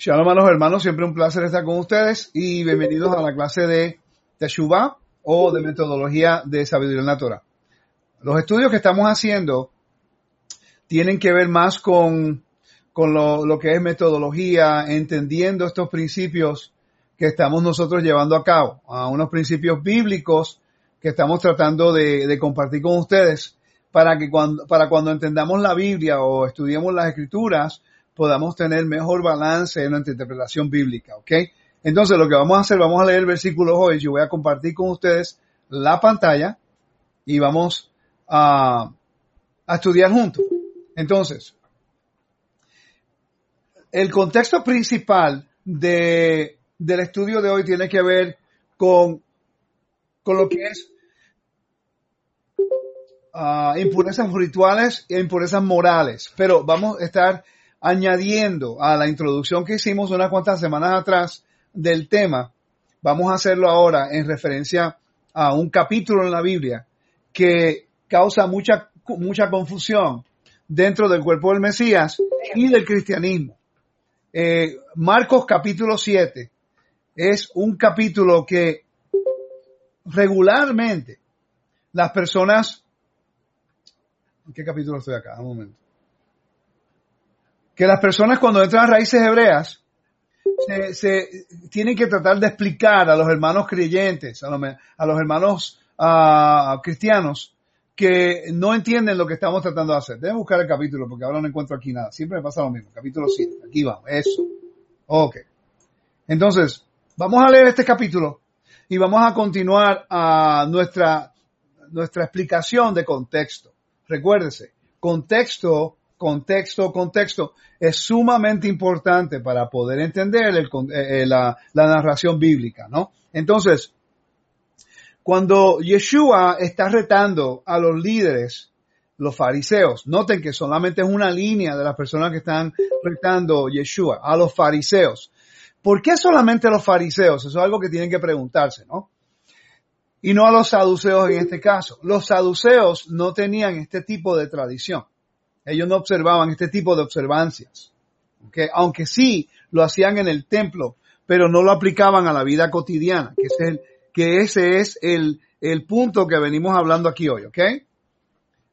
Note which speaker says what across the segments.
Speaker 1: Shalom a los hermanos, siempre un placer estar con ustedes y bienvenidos a la clase de Teshuvah o de metodología de sabiduría natural. Los estudios que estamos haciendo tienen que ver más con, con lo, lo, que es metodología, entendiendo estos principios que estamos nosotros llevando a cabo, a unos principios bíblicos que estamos tratando de, de compartir con ustedes para que cuando, para cuando entendamos la Biblia o estudiemos las escrituras, podamos tener mejor balance en nuestra interpretación bíblica, ¿ok? Entonces lo que vamos a hacer, vamos a leer el versículo hoy, yo voy a compartir con ustedes la pantalla y vamos a, estudiar juntos. Entonces, el contexto principal de, del estudio de hoy tiene que ver con, con lo que es uh, impurezas rituales e impurezas morales. Pero vamos a estar añadiendo a la introducción que hicimos unas cuantas semanas atrás del tema, vamos a hacerlo ahora en referencia a un capítulo en la Biblia que causa mucha, mucha confusión dentro del cuerpo del Mesías y del cristianismo. Eh, Marcos capítulo 7 es un capítulo que regularmente las personas, ¿en qué capítulo estoy acá? Un momento que las personas cuando entran a raíces hebreas se, se tienen que tratar de explicar a los hermanos creyentes, a, a los hermanos uh, cristianos, que no entienden lo que estamos tratando de hacer. Deben buscar el capítulo porque ahora no encuentro aquí nada. Siempre me pasa lo mismo. Capítulo 7. Aquí vamos. Eso. Ok. Entonces, vamos a leer este capítulo y vamos a continuar a nuestra, nuestra explicación de contexto. Recuérdese, contexto contexto, contexto, es sumamente importante para poder entender el, eh, la, la, narración bíblica, ¿no? Entonces, cuando Yeshua está retando a los líderes, los fariseos, noten que solamente es una línea de las personas que están retando Yeshua, a los fariseos. ¿Por qué solamente a los fariseos? Eso es algo que tienen que preguntarse, ¿no? Y no a los saduceos en este caso. Los saduceos no tenían este tipo de tradición. Ellos no observaban este tipo de observancias. Aunque sí lo hacían en el templo, pero no lo aplicaban a la vida cotidiana, que, ese es el, el punto que venimos hablando aquí hoy.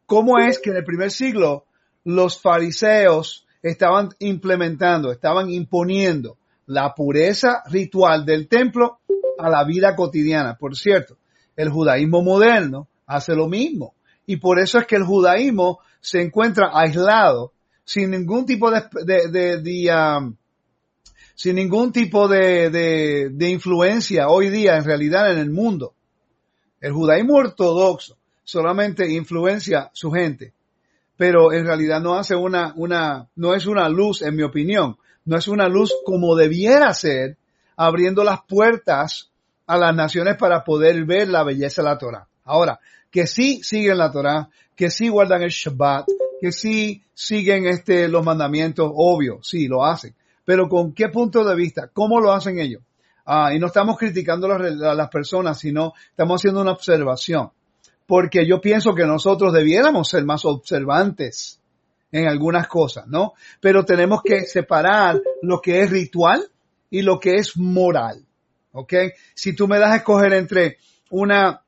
Speaker 1: ¿Cómo es que en el primer siglo los fariseos estaban implementando, estaban imponiendo la pureza ritual del templo a la vida cotidiana? Por cierto, el judaísmo moderno hace lo mismo. Y por eso es que el judaísmo se encuentra aislado, sin ningún tipo de, de, de, um, sin ningún tipo de, de, influencia hoy día en realidad en el mundo. El judaísmo ortodoxo solamente influencia su gente, pero en realidad no hace una, una, no es una luz, en mi opinión, no es una luz como debiera ser, abriendo las puertas a las naciones para poder ver la belleza de la Torah. Ahora, que sí siguen la Torah, que sí guardan el Shabbat, que sí siguen este, los mandamientos, obvio, sí, lo hacen. Pero con qué punto de vista, cómo lo hacen ellos. Ah, y no estamos criticando a las personas, sino estamos haciendo una observación. Porque yo pienso que nosotros debiéramos ser más observantes en algunas cosas, ¿no? Pero tenemos que separar lo que es ritual y lo que es moral. ¿Ok? Si tú me das a escoger entre una,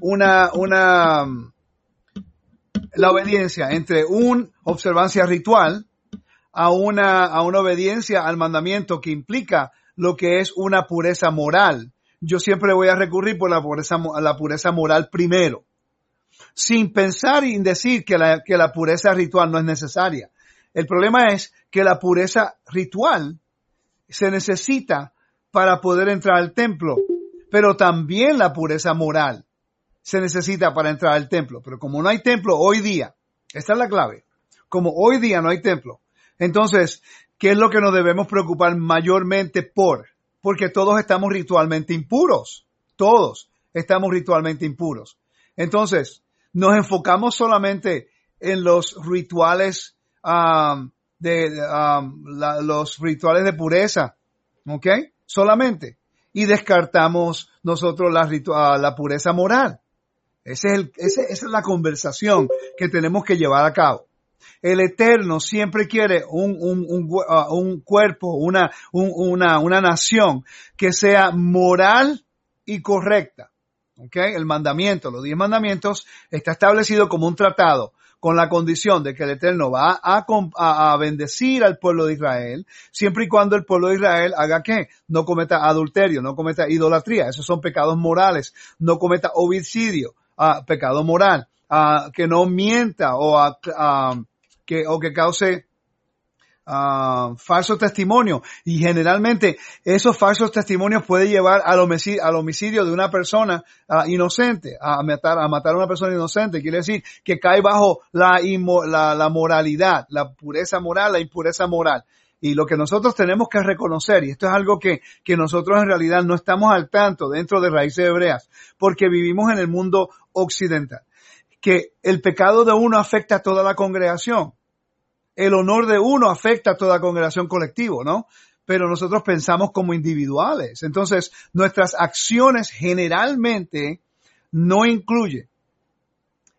Speaker 1: una, una, la obediencia entre una observancia ritual a una, a una obediencia al mandamiento que implica lo que es una pureza moral. Yo siempre voy a recurrir por la pureza, la pureza moral primero, sin pensar y decir que la, que la pureza ritual no es necesaria. El problema es que la pureza ritual se necesita para poder entrar al templo, pero también la pureza moral se necesita para entrar al templo. Pero como no hay templo hoy día, esta es la clave, como hoy día no hay templo, entonces, ¿qué es lo que nos debemos preocupar mayormente por? Porque todos estamos ritualmente impuros, todos estamos ritualmente impuros. Entonces, nos enfocamos solamente en los rituales de los rituales de pureza, ¿ok? Solamente. Y descartamos nosotros la, uh, la pureza moral. Ese es el, esa es la conversación que tenemos que llevar a cabo. El Eterno siempre quiere un, un cuerpo, una nación que sea moral y correcta. Okay? El mandamiento, los diez mandamientos, está establecido como un tratado con la condición de que el Eterno va a, a, bendecir al pueblo de Israel, siempre y cuando el pueblo de Israel haga qué? No cometa adulterio, no cometa idolatría, esos son pecados morales, no cometa homicidio, uh, pecado moral, uh, que no mienta o, uh, que, o que cause uh, falso testimonio. Y generalmente esos falsos testimonios pueden llevar al homicidio, al homicidio de una persona uh, inocente, a matar, a matar a una persona inocente. Quiere decir que cae bajo la, la, la moralidad, la pureza moral, la impureza moral. Y lo que nosotros tenemos que reconocer, y esto es algo que, que nosotros en realidad no estamos al tanto dentro de raíces hebreas, porque vivimos en el mundo occidental, que el pecado de uno afecta a toda la congregación el honor de uno afecta a toda congregación colectivo, ¿no? Pero nosotros pensamos como individuales. Entonces, nuestras acciones generalmente no incluyen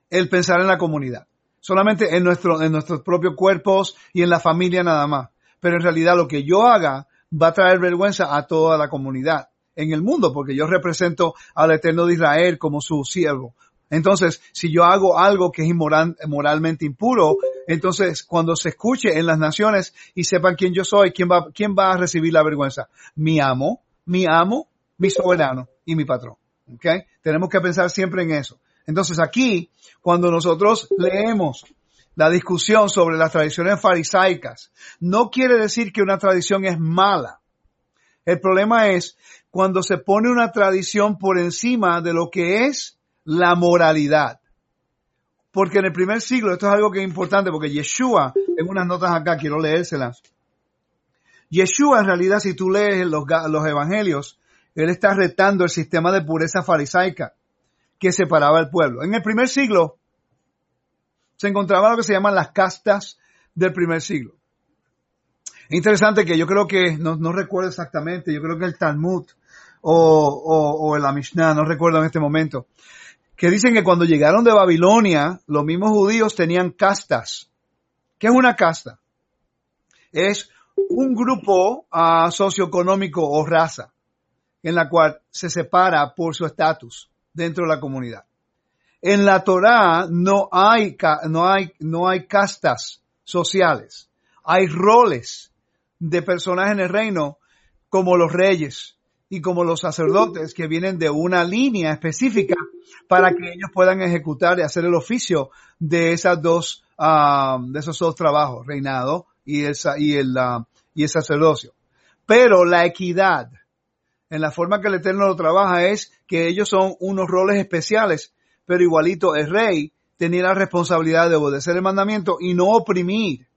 Speaker 1: el pensar en la comunidad. Solamente en nuestro, en nuestros propios cuerpos y en la familia nada más. Pero en realidad lo que yo haga va a traer vergüenza a toda la comunidad en el mundo, porque yo represento al Eterno de Israel como su siervo. Entonces, si yo hago algo que es inmoral, moralmente impuro, entonces cuando se escuche en las naciones y sepan quién yo soy, quién va, quién va a recibir la vergüenza? Mi amo, mi amo, mi soberano y mi patrón. ¿Okay? Tenemos que pensar siempre en eso. Entonces aquí, cuando nosotros leemos la discusión sobre las tradiciones farisaicas, no quiere decir que una tradición es mala. El problema es cuando se pone una tradición por encima de lo que es la moralidad. Porque en el primer siglo, esto es algo que es importante, porque Yeshua, en unas notas acá, quiero leérselas. Yeshua, en realidad, si tú lees los, los evangelios, él está retando el sistema de pureza farisaica que separaba al pueblo. En el primer siglo, se encontraba lo que se llaman las castas del primer siglo. Interesante que yo creo que, no, recuerdo exactamente, yo creo que el Talmud o, o, o no recuerdo en este momento, que dicen que cuando llegaron de Babilonia, los mismos judíos tenían castas. ¿Qué es una casta? Es un grupo uh, socioeconómico o raza en la cual se separa por su estatus dentro de la comunidad. En la Torá no hay, no hay, no hay castas sociales. Hay roles de personas en el reino como los reyes, y como los sacerdotes que vienen de una línea específica para que ellos puedan ejecutar y hacer el oficio de esas dos, ah, de esos dos trabajos, reinado y esa, y el, uh, y el sacerdocio. Pero la equidad, en la forma que el Eterno lo trabaja es que ellos son unos roles especiales, pero igualito el rey tenía la responsabilidad de obedecer el mandamiento y no oprimir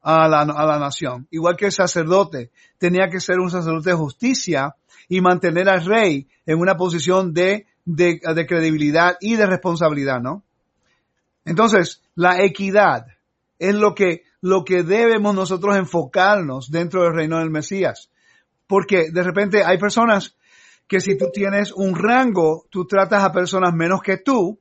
Speaker 1: a la, a la nación. Igual que el sacerdote tenía que ser un sacerdote de justicia y mantener al rey en una posición de, de, credibilidad y de responsabilidad, ¿no? Entonces, la equidad es lo que, lo que debemos nosotros enfocarnos dentro del reino del Mesías. Porque de repente hay personas que si tú tienes un rango, tú tratas a personas menos que tú,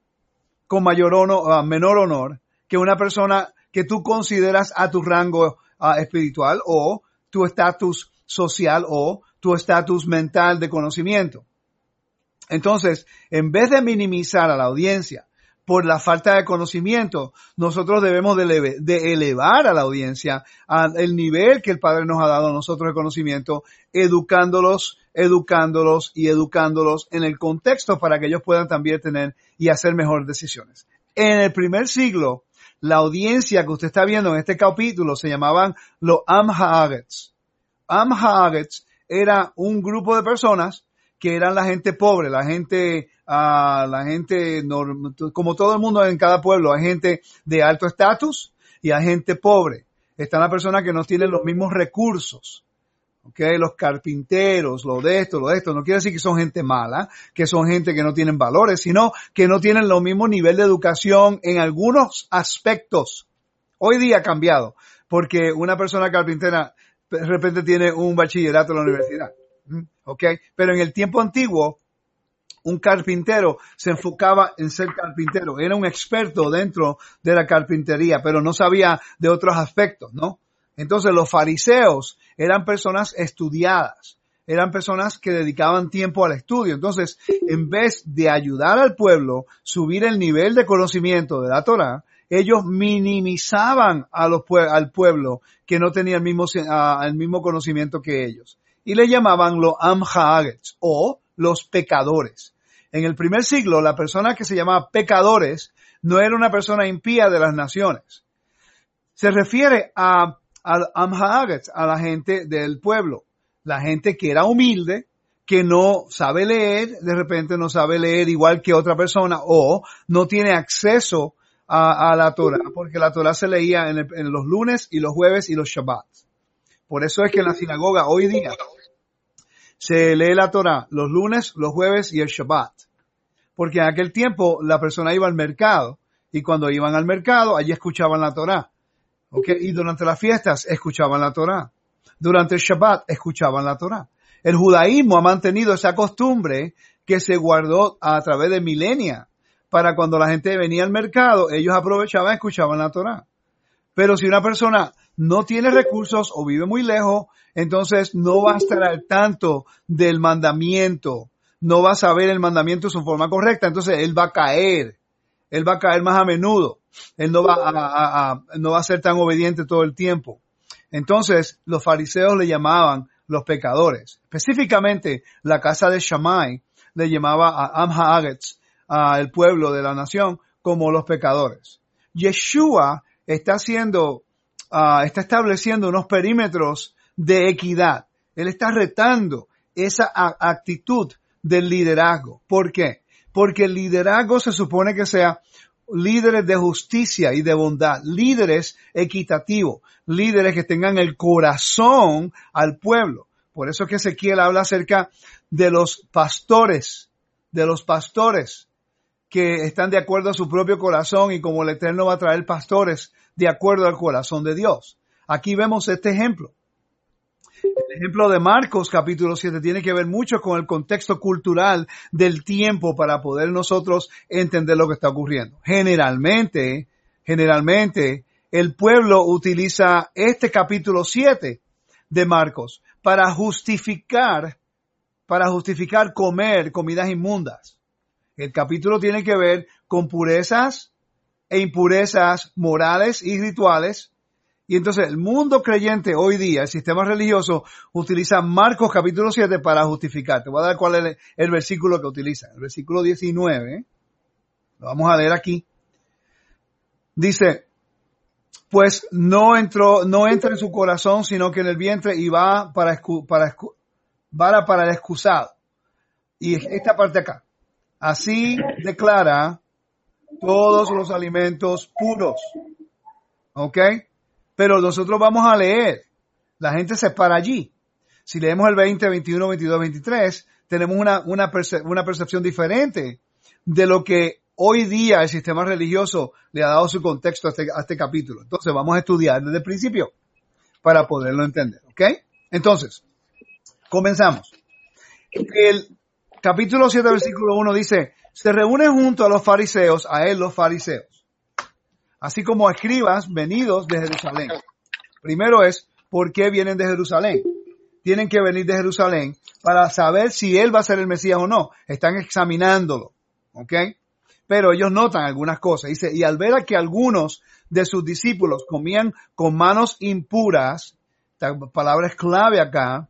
Speaker 1: con mayor honor, menor honor, que una persona que tú consideras a tu rango uh, espiritual o tu estatus social o tu estatus mental de conocimiento. Entonces, en vez de minimizar a la audiencia por la falta de conocimiento, nosotros debemos de, de elevar a la audiencia al nivel que el Padre nos ha dado a nosotros de conocimiento, educándolos, educándolos y educándolos en el contexto para que ellos puedan también tener y hacer mejores decisiones. En el primer siglo, la audiencia que usted está viendo en este capítulo se llamaban los Amhagets. Amhagets era un grupo de personas que eran la gente pobre, la gente, uh, la gente, como todo el mundo en cada pueblo, hay gente de alto estatus y hay gente pobre. Están las personas que no tienen los mismos recursos. Okay, los carpinteros, lo de esto, lo de esto, no quiere decir que son gente mala, que son gente que no tienen valores, sino que no tienen lo mismo nivel de educación en algunos aspectos. Hoy día ha cambiado, porque una persona carpintera de repente tiene un bachillerato en la universidad. ¿Mm? ¿Ok? Pero en el tiempo antiguo, un carpintero se enfocaba en ser carpintero, era un experto dentro de la carpintería, pero no sabía de otros aspectos, ¿no? Entonces los fariseos eran personas estudiadas, eran personas que dedicaban tiempo al estudio. Entonces, en vez de ayudar al pueblo, subir el nivel de conocimiento de la Torah, ellos minimizaban al pueblo que no tenía el mismo, el mismo conocimiento que ellos. Y le llamaban los amhaagets o los pecadores. En el primer siglo, la persona que se llamaba pecadores no era una persona impía de las naciones. Se refiere a, al amhaagets, a la gente del pueblo. La gente que era humilde, que no sabe leer, de repente no sabe leer igual que otra persona o no tiene acceso a, la Torah, porque la Torah se leía en, en, los lunes y los jueves y los Shabbats. Por eso es que en la sinagoga hoy día se lee la Torah los lunes, los jueves y el Shabbat. Porque en aquel tiempo la persona iba al mercado y cuando iban al mercado allí escuchaban la Torah. Y durante las fiestas escuchaban la Torah. Durante el Shabbat escuchaban la Torah. El judaísmo ha mantenido esa costumbre que se guardó a través de milenia para cuando la gente venía al mercado, ellos aprovechaban y escuchaban la Torah. Pero si una persona no tiene recursos o vive muy lejos, entonces no va a estar al tanto del mandamiento, no va a saber el mandamiento en su forma correcta, entonces él va a caer, él va a caer más a menudo, él no va a, no va a ser tan obediente todo el tiempo. Entonces los fariseos le llamaban los pecadores. Específicamente la casa de Shammai le llamaba a Amhaagetz, al pueblo de la nación como los pecadores. Yeshua está haciendo, ah, está estableciendo unos perímetros de equidad. Él está retando esa actitud del liderazgo. ¿Por qué? Porque el liderazgo se supone que sea líderes de justicia y de bondad, líderes equitativos, líderes que tengan el corazón al pueblo. Por eso que Ezequiel habla acerca de los pastores, de los pastores que están de acuerdo a su propio corazón y como el Eterno va a traer pastores de acuerdo al corazón de Dios. Aquí vemos este ejemplo. El ejemplo de Marcos capítulo 7 tiene que ver mucho con el contexto cultural del tiempo para poder nosotros entender lo que está ocurriendo. Generalmente, generalmente, el pueblo utiliza este capítulo 7 de Marcos para justificar, para justificar comer comidas inmundas. El capítulo tiene que ver con purezas e impurezas morales y rituales. Y entonces el mundo creyente hoy día, el sistema religioso, utiliza Marcos capítulo 7 para justificar. Te voy a dar cuál es el, versículo que utiliza. El versículo 19. Lo vamos a leer aquí. Dice, pues no entró, no entra en su corazón, sino que en el vientre y va para, para, para, para el excusado. Y esta parte acá. Así declara todos los alimentos puros. ¿Ok? Pero nosotros vamos a leer. La gente se para allí. Si leemos el 20, 21, 22, 23, tenemos una, una, percepción diferente de lo que hoy día el sistema religioso le ha dado su contexto a este, a este capítulo. Entonces vamos a estudiar desde el principio para poderlo entender. ¿Ok? Entonces, comenzamos. El, capítulo 7, versículo 1 dice, se reúnen junto a los fariseos, a él los fariseos, así como escribas venidos de Jerusalén. Primero es, ¿por qué vienen de Jerusalén? Tienen que venir de Jerusalén para saber si él va a ser el Mesías o no. Están examinándolo, ¿ok? Pero ellos notan algunas cosas. Dice, y al ver a que algunos de sus discípulos comían con manos impuras, esta palabra es clave acá,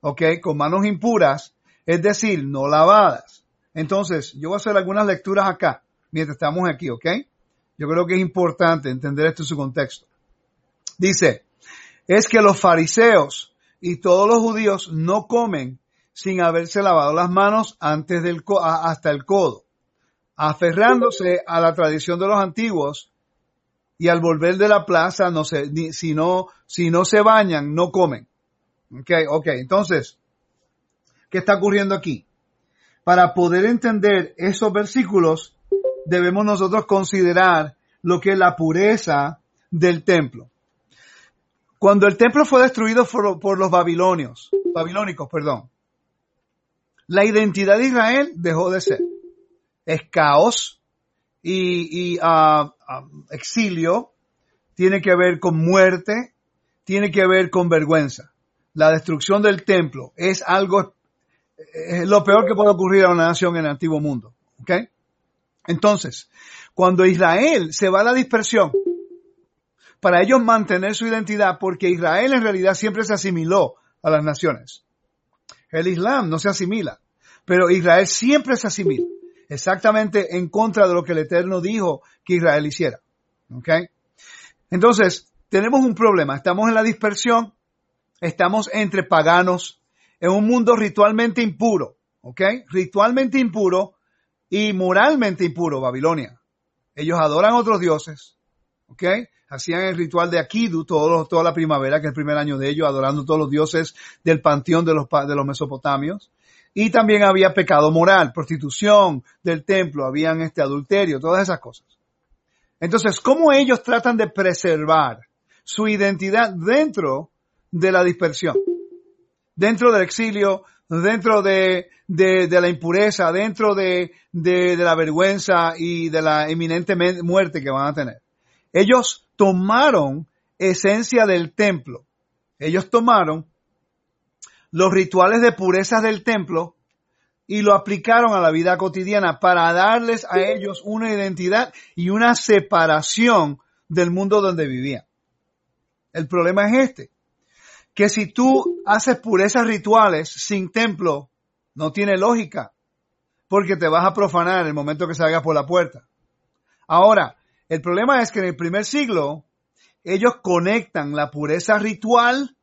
Speaker 1: ¿ok? Con manos impuras, es decir, no lavadas. Entonces, yo voy a hacer algunas lecturas acá, mientras estamos aquí, ¿ok? Yo creo que es importante entender esto en su contexto. Dice, es que los fariseos y todos los judíos no comen sin haberse lavado las manos antes del hasta el codo, aferrándose a la tradición de los antiguos y al volver de la plaza, no sé, si no, si no se bañan, no comen. Ok, ok, entonces, ¿Qué está ocurriendo aquí? Para poder entender esos versículos, debemos nosotros considerar lo que es la pureza del templo. Cuando el templo fue destruido por, los babilonios, babilónicos, perdón, La identidad de Israel dejó de ser. Es caos y, ah, ah, exilio, tiene que ver con muerte, tiene que ver con vergüenza. La destrucción del templo es algo, es lo peor que puede ocurrir a una nación en el antiguo mundo. ¿Ok? Entonces, cuando Israel se va a la dispersión, para ellos mantener su identidad, porque Israel en realidad siempre se asimiló a las naciones. El Islam no se asimila, pero Israel siempre se asimila, exactamente en contra de lo que el Eterno dijo que Israel hiciera. ¿Ok? Entonces, tenemos un problema, estamos en la dispersión, estamos entre paganos, en un mundo ritualmente impuro, ¿ok? Ritualmente impuro y moralmente impuro, Babilonia. Ellos adoran otros dioses, ¿ok? Hacían el ritual de Akidu toda la primavera, que es el primer año de ellos, adorando todos los dioses del panteón de los, de los mesopotamios. Y también había pecado moral, prostitución del templo, habían este adulterio, todas esas cosas. Entonces, ¿cómo ellos tratan de preservar su identidad dentro de la dispersión? Dentro del exilio, dentro de, la impureza, dentro de, de, la vergüenza y de la eminente muerte que van a tener. Ellos tomaron esencia del templo. Ellos tomaron los rituales de pureza del templo y lo aplicaron a la vida cotidiana para darles a ellos una identidad y una separación del mundo donde vivían. El problema es este, que si tú haces purezas rituales sin templo, no tiene lógica, porque te vas a profanar el momento que salgas por la puerta. Ahora, el problema es que en el primer siglo ellos conectan la pureza ritual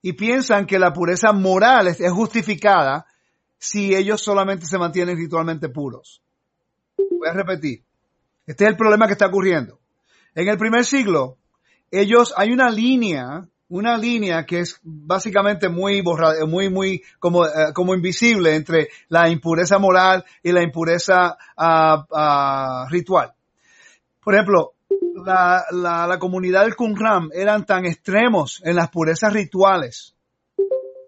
Speaker 1: y piensan que la pureza moral es, justificada si ellos solamente se mantienen ritualmente puros. Voy a repetir. Este es el problema que está ocurriendo. En el primer siglo, ellos, hay una línea, una línea que es básicamente muy borrada, muy, muy como, eh, como invisible entre la impureza moral y la impureza ah, ah, ritual. Por ejemplo, la, la, comunidad del Qumran eran tan extremos en las purezas rituales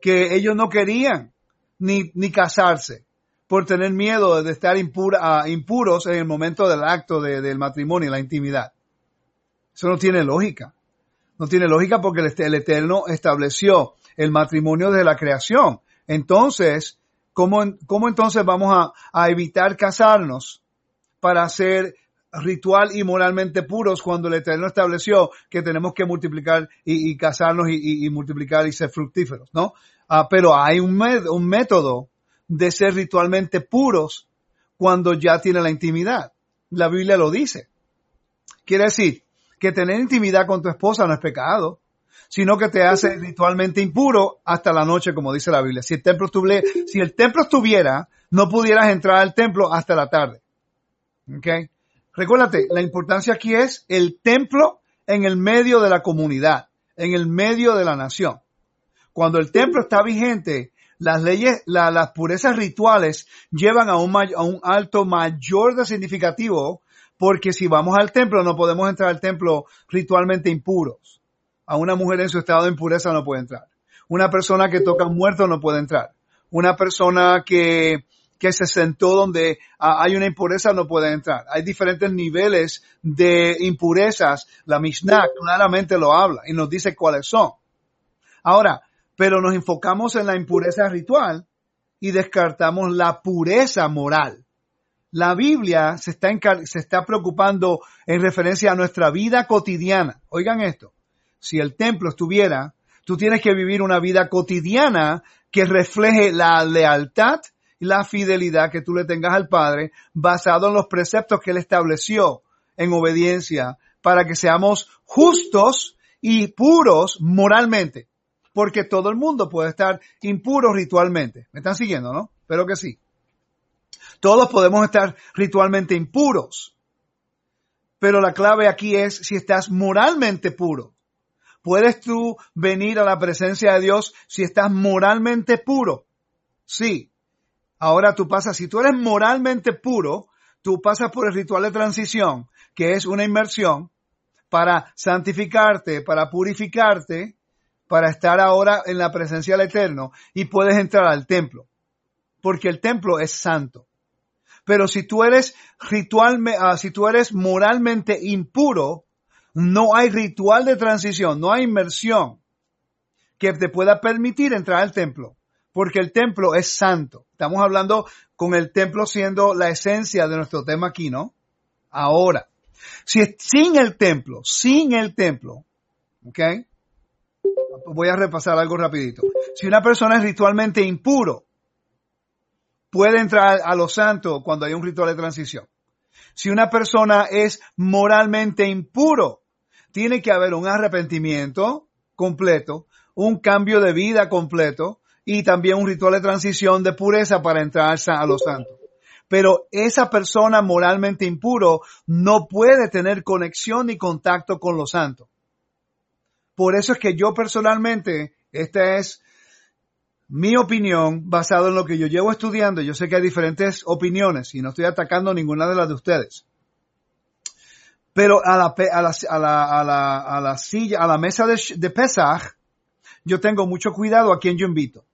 Speaker 1: que ellos no querían ni, ni casarse por tener miedo de estar impura, impuros en el momento del acto del matrimonio, la intimidad. Eso no tiene lógica. No tiene lógica porque el, Eterno estableció el matrimonio de la creación. Entonces, ¿cómo, cómo entonces vamos a, a evitar casarnos para hacer ritual y moralmente puros cuando el Eterno estableció que tenemos que multiplicar y, casarnos y, multiplicar y ser fructíferos, ¿no? Ah, pero hay un, un método de ser ritualmente puros cuando ya tiene la intimidad. La Biblia lo dice. Quiere decir que tener intimidad con tu esposa no es pecado, sino que te hace ritualmente impuro hasta la noche, como dice la Biblia. Si el templo estuviera, si el templo estuviera, no pudieras entrar al templo hasta la tarde. ¿Okay? Recuérdate, la importancia aquí es el templo en el medio de la comunidad, en el medio de la nación. Cuando el templo está vigente, las leyes, las purezas rituales llevan a un, a un alto mayor de significativo, porque si vamos al templo no podemos entrar al templo ritualmente impuros. A una mujer en su estado de impureza no puede entrar. Una persona que toca muerto no puede entrar. Una persona que, que se sentó donde hay una impureza no puede entrar. Hay diferentes niveles de impurezas. La Mishnah claramente lo habla y nos dice cuáles son. Ahora, pero nos enfocamos en la impureza ritual y descartamos la pureza moral. La Biblia se está, preocupando en referencia a nuestra vida cotidiana. Oigan esto. Si el templo estuviera, tú tienes que vivir una vida cotidiana que refleje la lealtad la fidelidad que tú le tengas al Padre basado en los preceptos que Él estableció en obediencia para que seamos justos y puros moralmente. Porque todo el mundo puede estar impuro ritualmente. ¿Me están siguiendo, no? Espero que sí. Todos podemos estar ritualmente impuros. Pero la clave aquí es si estás moralmente puro. ¿Puedes tú venir a la presencia de Dios si estás moralmente puro? Sí. Ahora tú pasas, si tú eres moralmente puro, tú pasas por el ritual de transición, que es una inmersión para santificarte, para purificarte, para estar ahora en la presencia del Eterno y puedes entrar al templo. porque el templo es santo. Pero si tú eres ritualmente, ah, si tú eres moralmente impuro, no hay ritual de transición, no hay inmersión que te pueda permitir entrar al templo, porque el templo es santo. Estamos hablando con el templo siendo la esencia de nuestro tema aquí, ¿no? Ahora, si es sin el templo, sin el templo, ¿ok? Voy a repasar algo rapidito. Si una persona es ritualmente impuro, puede entrar a los santos cuando hay un ritual de transición. Si una persona es moralmente impuro, tiene que haber un arrepentimiento completo, un cambio de vida completo y también un ritual de transición de pureza para entrar a los santos. Pero esa persona moralmente impuro no puede tener conexión ni contacto con los santos. Por eso es que yo personalmente, esta es mi opinión basado en lo que yo llevo estudiando. Yo sé que hay diferentes opiniones y no estoy atacando ninguna de las de ustedes. Pero a la, a la, a la, a la, silla, a la mesa de, de yo tengo mucho cuidado a quien yo invito.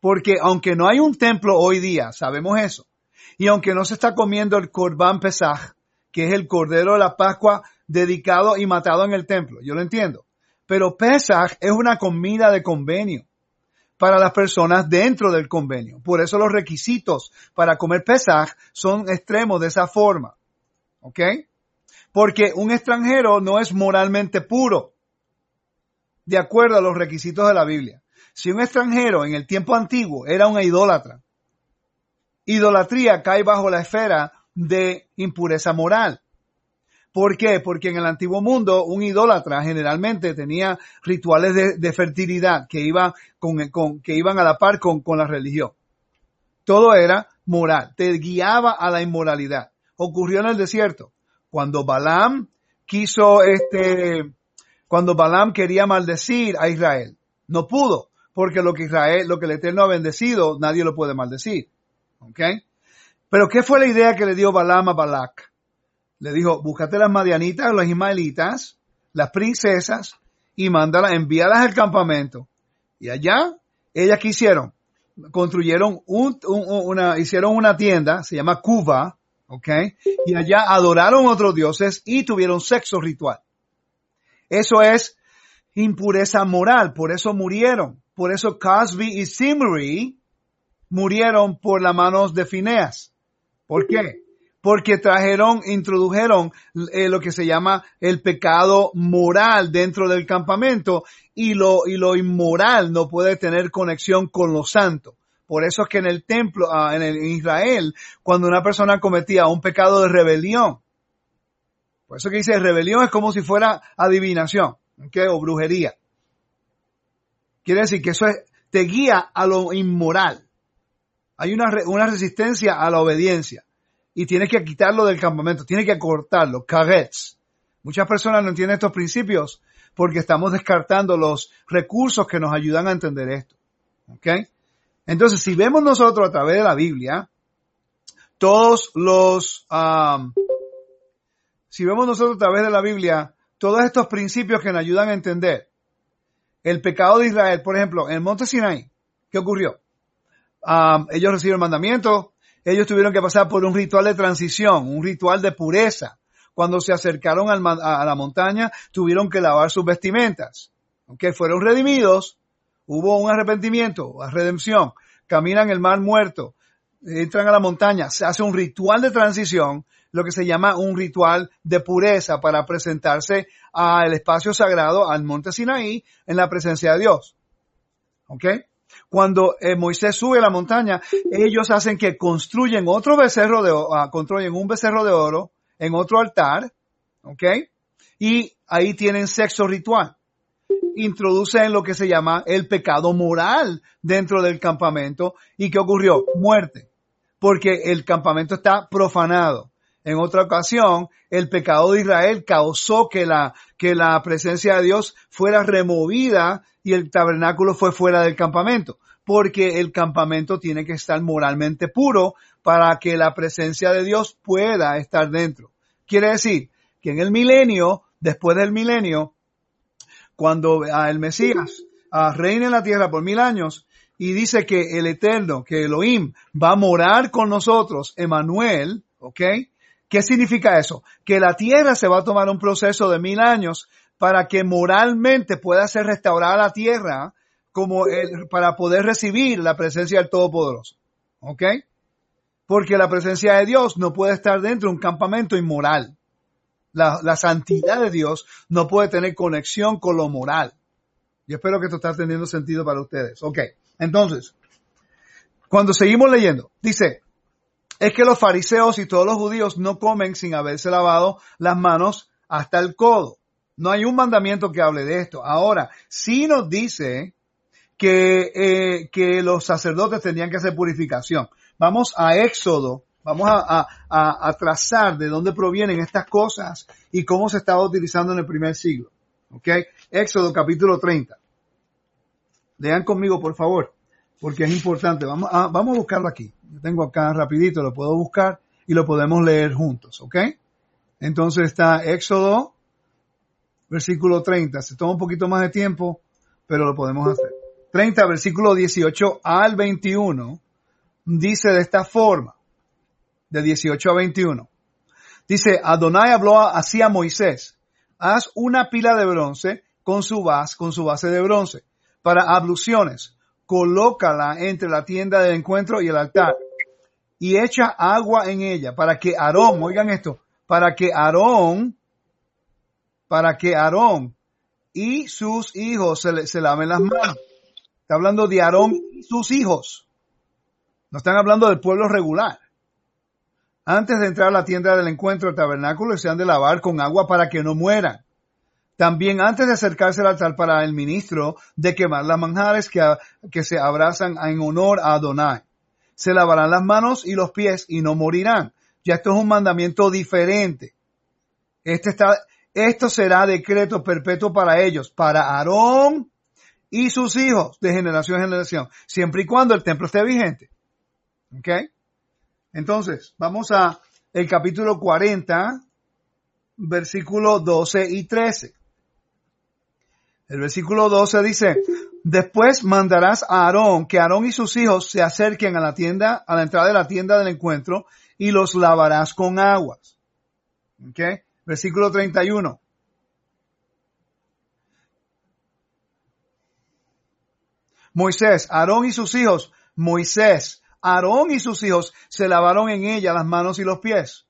Speaker 1: Porque aunque no hay un templo hoy día, sabemos eso. Y aunque no se está comiendo el Corban Pesach, que es el cordero de la Pascua dedicado y matado en el templo, yo lo entiendo. Pero Pesach es una comida de convenio para las personas dentro del convenio. Por eso los requisitos para comer Pesach son extremos de esa forma. ¿Ok? Porque un extranjero no es moralmente puro, de acuerdo a los requisitos de la Biblia. Si un extranjero en el tiempo antiguo era un idólatra, idolatría cae bajo la esfera de impureza moral. ¿Por qué? Porque en el antiguo mundo un idólatra generalmente tenía rituales de, fertilidad que, iba que iban a la par con, con la religión. Todo era moral, te guiaba a la inmoralidad. Ocurrió en el desierto. Cuando Balaam quiso, este, cuando Balaam quería maldecir a Israel, no pudo, porque lo que Israel, lo que el Eterno ha bendecido, nadie lo puede maldecir. ¿Ok? Pero ¿qué fue la idea que le dio Balaam a Balak? Le dijo, búscate las madianitas, los ismaelitas, las princesas, y mándalas, envíalas al campamento. Y allá, ellas ¿qué hicieron? Construyeron una, hicieron una tienda, se llama Cuba, ¿ok? Y allá adoraron otros dioses y tuvieron sexo ritual. Eso es impureza moral, por eso murieron. Por eso Cosby y Simri murieron por las manos de Fineas. ¿Por qué? Porque trajeron, introdujeron eh, lo que se llama el pecado moral dentro del campamento y lo, y lo inmoral no puede tener conexión con lo santo. Por eso es que en el templo, ah, en, el, Israel, cuando una persona cometía un pecado de rebelión, por eso que dice rebelión es como si fuera adivinación, o brujería. Quiere decir que eso es, te guía a lo inmoral. Hay una, una resistencia a la obediencia y tiene que quitarlo del campamento, tiene que cortarlo, carets. Muchas personas no entienden estos principios porque estamos descartando los recursos que nos ayudan a entender esto. ¿Ok? Entonces, si vemos nosotros a través de la Biblia, todos los, si vemos nosotros a través de la Biblia, todos estos principios que nos ayudan a entender el pecado de Israel, por ejemplo, en el monte Sinai, ¿qué ocurrió? ellos recibieron mandamientos, ellos tuvieron que pasar por un ritual de transición, un ritual de pureza. Cuando se acercaron a la montaña, tuvieron que lavar sus vestimentas. Aunque fueron redimidos, hubo un arrepentimiento, redención, caminan el mar muerto, entran a la montaña, se hace un ritual de transición, lo que se llama un ritual de pureza para presentarse al espacio sagrado, al monte Sinaí, en la presencia de Dios. ¿Ok? Cuando eh, Moisés sube la montaña, ellos hacen que construyen otro becerro de oro, ah, construyen un becerro de oro en otro altar, ¿ok? Y ahí tienen sexo ritual. Introducen lo que se llama el pecado moral dentro del campamento. ¿Y qué ocurrió? Muerte. Porque el campamento está profanado. En otra ocasión, el pecado de Israel causó que la, que la presencia de Dios fuera removida y el tabernáculo fue fuera del campamento, porque el campamento tiene que estar moralmente puro para que la presencia de Dios pueda estar dentro. Quiere decir que en el milenio, después del milenio, cuando el Mesías reine en la tierra por mil años, y dice que el Eterno, que Elohim va a morar con nosotros, Emanuel, ¿ok? ¿Qué significa eso? Que la tierra se va a tomar un proceso de mil años para que moralmente pueda ser restaurada la tierra como el, para poder recibir la presencia del Todopoderoso. ¿Ok? Porque la presencia de Dios no puede estar dentro de un campamento inmoral. La, la santidad de Dios no puede tener conexión con lo moral. Yo espero que esto está teniendo sentido para ustedes. Ok. Entonces, cuando seguimos leyendo, dice, es que los fariseos y todos los judíos no comen sin haberse lavado las manos hasta el codo. No hay un mandamiento que hable de esto. Ahora, sí nos dice que, eh, que los sacerdotes tenían que hacer purificación. Vamos a Éxodo, vamos a, a, a, trazar de dónde provienen estas cosas y cómo se estaba utilizando en el primer siglo. ¿Ok? Éxodo capítulo 30. Lean conmigo, por favor, porque es importante. Vamos a, vamos a buscarlo aquí. Yo tengo acá rapidito, lo puedo buscar y lo podemos leer juntos, ¿ok? Entonces está Éxodo, versículo 30. Se toma un poquito más de tiempo, pero lo podemos hacer. 30, versículo 18 al 21, dice de esta forma, de 18 a 21. Dice, Adonai habló así a Moisés, haz una pila de bronce con su base, con su base de bronce para abluciones. Colócala entre la tienda del encuentro y el altar y echa agua en ella para que Aarón, oigan esto, para que Aarón, para que Aarón y sus hijos se, se laven las manos. Está hablando de Aarón y sus hijos. No están hablando del pueblo regular. Antes de entrar a la tienda del encuentro, el tabernáculo se han de lavar con agua para que no mueran. También antes de acercarse al altar para el ministro de quemar las manjares que, que se abrazan en honor a Adonai. Se lavarán las manos y los pies y no morirán. Ya esto es un mandamiento diferente. Este está, esto será decreto perpetuo para ellos, para Aarón y sus hijos de generación en generación, siempre y cuando el templo esté vigente. ¿Ok? Entonces, vamos a el capítulo 40, versículo 12 y 13. El versículo 12 dice, después mandarás a Aarón que Aarón y sus hijos se acerquen a la tienda, a la entrada de la tienda del encuentro y los lavarás con aguas. ¿Ok? Versículo 31. Moisés, Aarón y sus hijos, Moisés, Aarón y sus hijos se lavaron en ella las manos y los pies.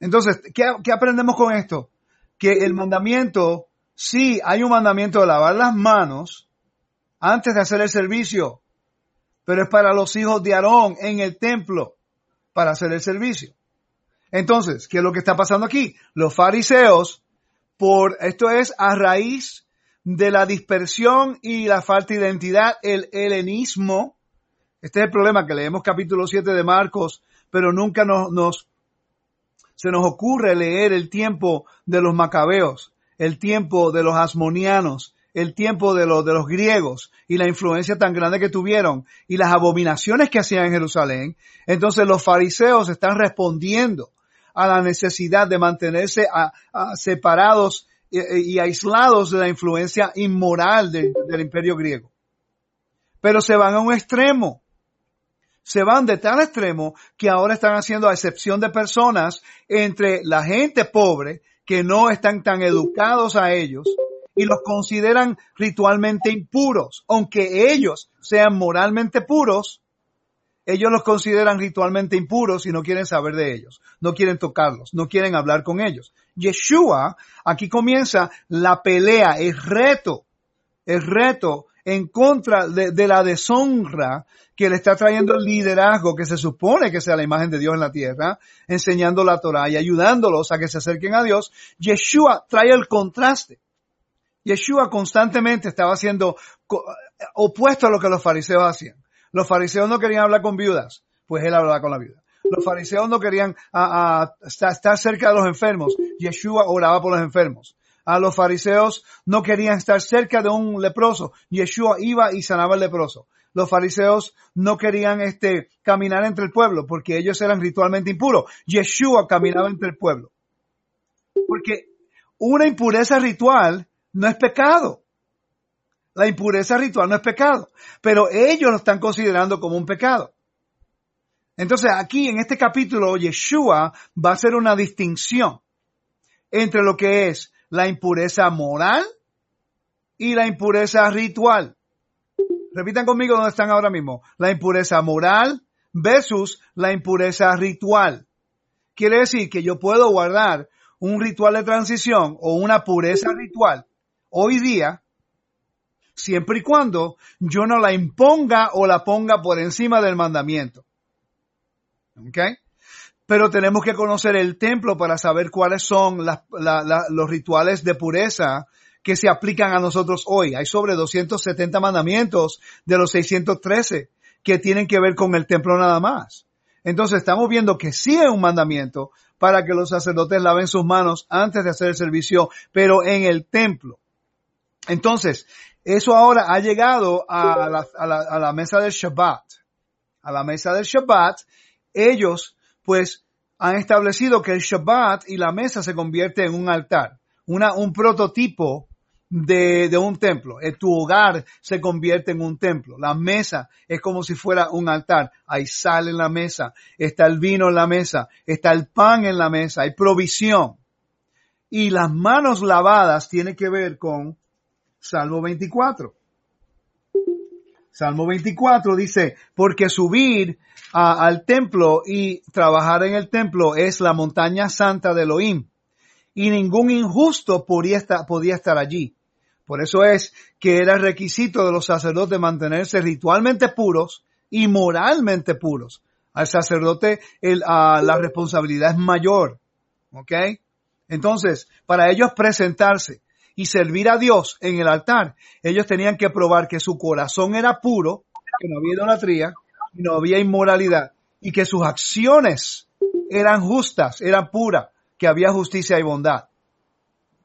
Speaker 1: Entonces, ¿qué, qué aprendemos con esto? Que el mandamiento sí hay un mandamiento de lavar las manos antes de hacer el servicio, pero es para los hijos de Aarón en el templo para hacer el servicio. Entonces, ¿qué es lo que está pasando aquí? Los fariseos, por esto es a raíz de la dispersión y la falta de identidad, el helenismo. Este es el problema que leemos capítulo 7 de Marcos, pero nunca nos, nos se nos ocurre leer el tiempo de los macabeos el tiempo de los asmonianos, el tiempo de los, de los griegos y la influencia tan grande que tuvieron y las abominaciones que hacían en Jerusalén, entonces los fariseos están respondiendo a la necesidad de mantenerse separados y, aislados de la influencia inmoral del imperio griego. Pero se van a un extremo. Se van de tal extremo que ahora están haciendo a excepción de personas entre la gente pobre que no están tan educados a ellos y los consideran ritualmente impuros, aunque ellos sean moralmente puros, ellos los consideran ritualmente impuros y no quieren saber de ellos, no quieren tocarlos, no quieren hablar con ellos. Yeshua, aquí comienza la pelea, el reto, el reto en contra de, la deshonra que le está trayendo el liderazgo que se supone que sea la imagen de Dios en la tierra, enseñando la Torah y ayudándolos a que se acerquen a Dios, Yeshua trae el contraste. Yeshua constantemente estaba siendo opuesto a lo que los fariseos hacían. Los fariseos no querían hablar con viudas, pues él hablaba con la viuda. Los fariseos no querían estar cerca de los enfermos, Yeshua oraba por los enfermos. A los fariseos no querían estar cerca de un leproso, Yeshua iba y sanaba al leproso los fariseos no querían este, caminar entre el pueblo porque ellos eran ritualmente impuros. Yeshua caminaba entre el pueblo. Porque una impureza ritual no es pecado. La impureza ritual no es pecado, pero ellos lo están considerando como un pecado. Entonces aquí en este capítulo Yeshua va a hacer una distinción entre lo que es la impureza moral y la impureza ritual. Repitan conmigo dónde están ahora mismo. La impureza moral versus la impureza ritual. Quiere decir que yo puedo guardar un ritual de transición o una pureza ritual hoy día siempre y cuando yo no la imponga o la ponga por encima del mandamiento. ¿Ok? Pero tenemos que conocer el templo para saber cuáles son los rituales de pureza que se aplican a nosotros hoy. Hay sobre 270 mandamientos de los 613 que tienen que ver con el templo nada más. Entonces estamos viendo que sí es un mandamiento para que los sacerdotes laven sus manos antes de hacer el servicio, pero en el templo. Entonces, eso ahora ha llegado a la, mesa del Shabbat. A la mesa del Shabbat, ellos pues han establecido que el Shabbat y la mesa se convierte en un altar, un prototipo de, de, un templo. En tu hogar se convierte en un templo. La mesa es como si fuera un altar. Hay sal en la mesa, está el vino en la mesa, está el pan en la mesa, hay provisión. Y las manos lavadas tiene que ver con Salmo 24. Salmo 24 dice, porque subir al templo y trabajar en el templo es la montaña santa de Elohim. Y ningún injusto podía estar, allí. Por eso es que era requisito de los sacerdotes mantenerse ritualmente puros y moralmente puros. Al sacerdote la responsabilidad es mayor. ¿Ok? Entonces, para ellos presentarse y servir a Dios en el altar, ellos tenían que probar que su corazón era puro, que no había idolatría, no había inmoralidad, y que sus acciones eran justas, eran puras, que había justicia y bondad.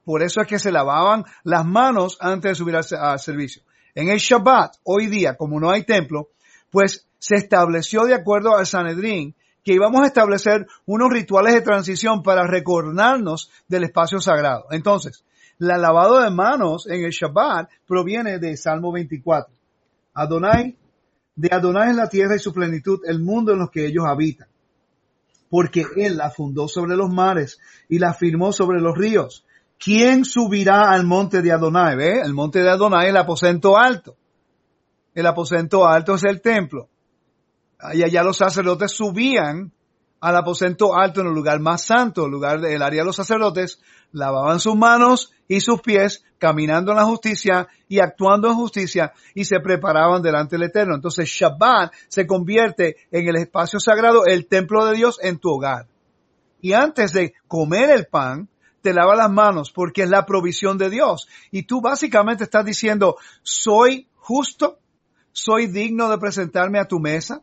Speaker 1: Por eso es que se lavaban las manos antes de subir al, servicio. En el Shabbat, hoy día, como no hay templo, pues se estableció de acuerdo al Sanedrín que íbamos a establecer unos rituales de transición para recordarnos del espacio sagrado. Entonces, la lavado de manos en el Shabbat proviene de Salmo 24. Adonai, de Adonai es la tierra y su plenitud, el mundo en los que ellos habitan. Porque Él la fundó sobre los mares y la firmó sobre los ríos. ¿Quién subirá al monte de Adonai? ¿Ve? El monte de Adonai es el aposento alto. El aposento alto es el templo. Y allá los sacerdotes subían al aposento alto en el lugar más santo, el lugar del área de los sacerdotes, lavaban sus manos y sus pies, caminando en la justicia y actuando en justicia, y se preparaban delante del Eterno. Entonces Shabbat se convierte en el espacio sagrado, el templo de Dios en tu hogar. Y antes de comer el pan, te lava las manos porque es la provisión de Dios. Y tú básicamente estás diciendo, soy justo, soy digno de presentarme a tu mesa,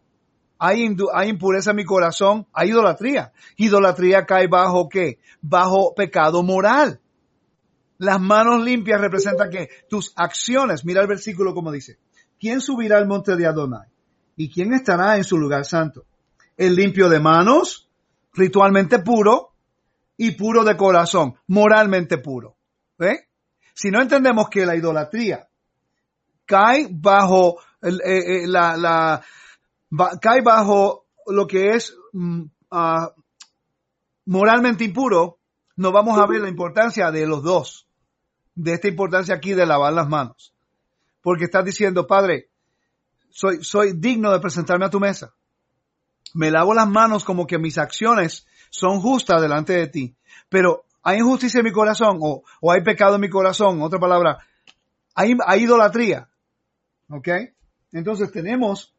Speaker 1: hay, impureza en mi corazón, hay idolatría. Idolatría cae bajo qué? Bajo pecado moral. Las manos limpias representan que tus acciones, mira el versículo como dice, ¿quién subirá al monte de Adonai? ¿Y quién estará en su lugar santo? El limpio de manos, ritualmente puro, y puro de corazón, moralmente puro. ¿Eh? Si no entendemos que la idolatría cae bajo eh, eh, la, cae bajo lo que es mm, ah, moralmente impuro, no vamos a ver la importancia de los dos, de esta importancia aquí de lavar las manos. Porque estás diciendo, Padre, soy, soy digno de presentarme a tu mesa. Me lavo las manos como que mis acciones son justas delante de ti. Pero hay injusticia en mi corazón o, o hay pecado en mi corazón, otra palabra, hay, hay idolatría. ¿Ok? Entonces tenemos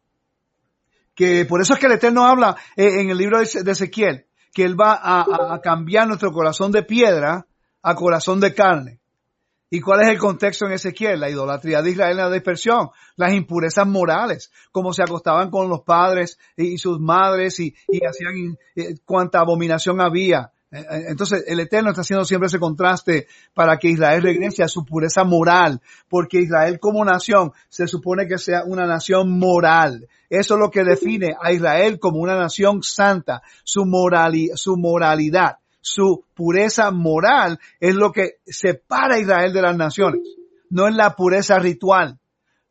Speaker 1: que por eso es que el Eterno habla eh, en el libro de Ezequiel, que Él va a, cambiar nuestro corazón de piedra a corazón de carne. ¿Y cuál es el contexto en Ezequiel? La idolatría de Israel en la dispersión, las impurezas morales, como se acostaban con los padres y, sus madres y, hacían eh, cuánta abominación había. Eh, eh, entonces el Eterno está haciendo siempre ese contraste para que Israel regrese a su pureza moral, porque Israel como nación se supone que sea una nación moral. Eso es lo que define a Israel como una nación santa, su, su moralidad, su pureza moral es lo que separa a Israel de las naciones, no es la pureza ritual.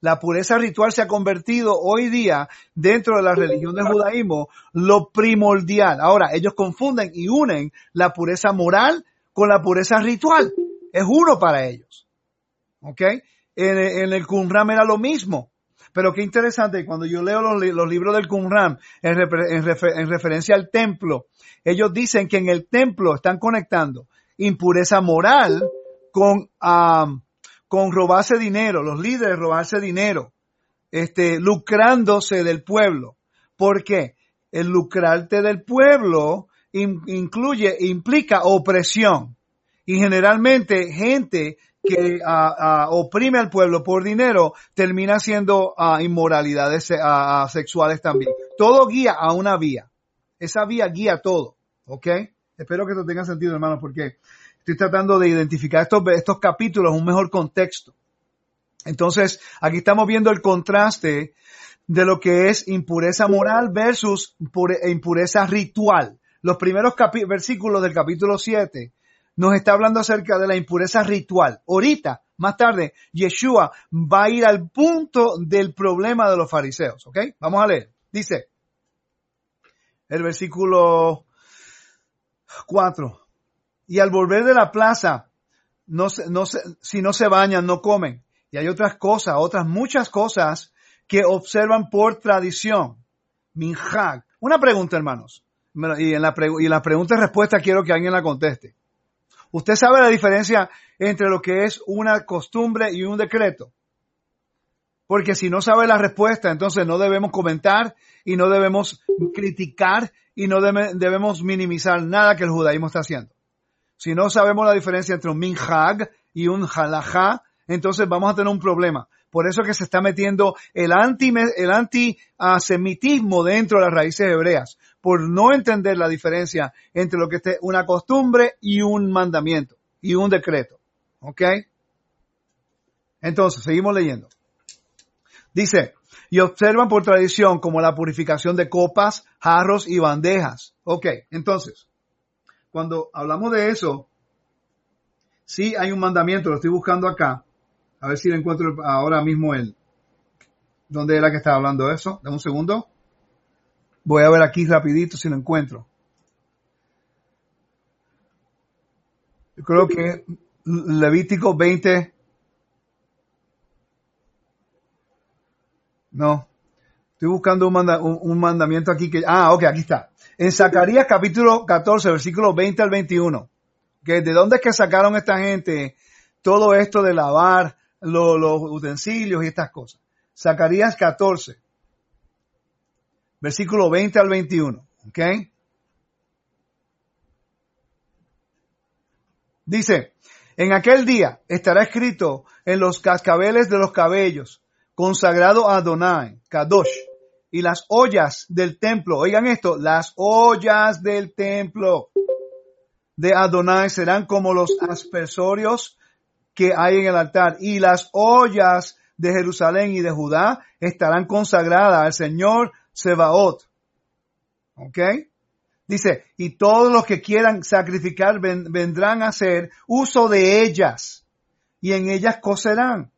Speaker 1: La pureza ritual se ha convertido hoy día dentro de la religión del judaísmo lo primordial. Ahora, ellos confunden y unen la pureza moral con la pureza ritual. Es uno para ellos. ¿Ok? En, el Qumran era lo mismo. Pero qué interesante, cuando yo leo los, libros del Qumran en, en referencia al templo, ellos dicen que en el templo están conectando impureza moral con, con robarse dinero, los líderes robarse dinero, este, lucrándose del pueblo. ¿Por qué? El lucrarte del pueblo incluye, implica opresión. Y generalmente gente que oprime al pueblo por dinero termina haciendo inmoralidades sexuales también. Todo guía a una vía. Esa vía guía todo. ¿Ok? Espero que esto tenga sentido, hermano, porque estoy tratando de identificar estos, estos capítulos un mejor contexto. Entonces, aquí estamos viendo el contraste de lo que es impureza moral versus impureza ritual. Los primeros versículos del capítulo 7 nos está hablando acerca de la impureza ritual. Ahorita, más tarde, Yeshua va a ir al punto del problema de los fariseos. ¿Ok? Vamos a leer. Dice el versículo 4. Y al volver de la plaza, no, no, si no se bañan, no comen. Y hay otras cosas, otras muchas cosas que observan por tradición. Minhag. Una pregunta, hermanos. Y en la, y la pregunta y respuesta quiero que alguien la conteste. ¿Usted sabe la diferencia entre lo que es una costumbre y un decreto? Porque si no sabe la respuesta, entonces no debemos comentar y no debemos criticar y no debemos minimizar nada que el judaísmo está haciendo. Si no sabemos la diferencia entre un minhag y un halajá, entonces vamos a tener un problema. Por eso que se está metiendo el anti, el antisemitismo dentro de las raíces hebreas, por no entender la diferencia entre lo que es una costumbre y un mandamiento y un decreto. ¿Ok? Entonces, seguimos leyendo. Dice, y observan por tradición como la purificación de copas, jarros y bandejas. Ok, entonces, cuando hablamos de eso, sí hay un mandamiento, lo estoy buscando acá, a ver si lo encuentro ahora mismo él. ¿Dónde era que estaba hablando eso? Dame un segundo. Voy a ver aquí rapidito si lo encuentro. Yo creo que Levítico 20, No. Estoy buscando un, mandamiento aquí que... Ah, ok, aquí está. En Zacarías capítulo 14, versículo 20 al 21. Que ¿De dónde es que sacaron esta gente todo esto de lavar los utensilios y estas cosas? Zacarías 14, versículo 20 al 21. ¿Ok? Dice, en aquel día estará escrito en los cascabeles de los cabellos consagrado a Adonai, Kadosh, y las ollas del templo, oigan esto, las ollas del templo de Adonai serán como los aspersorios que hay en el altar, y las ollas de Jerusalén y de Judá estarán consagradas al Señor Sebaot. ¿Ok? Dice, y todos los que quieran sacrificar vendrán a hacer uso de ellas, y en ellas cocerán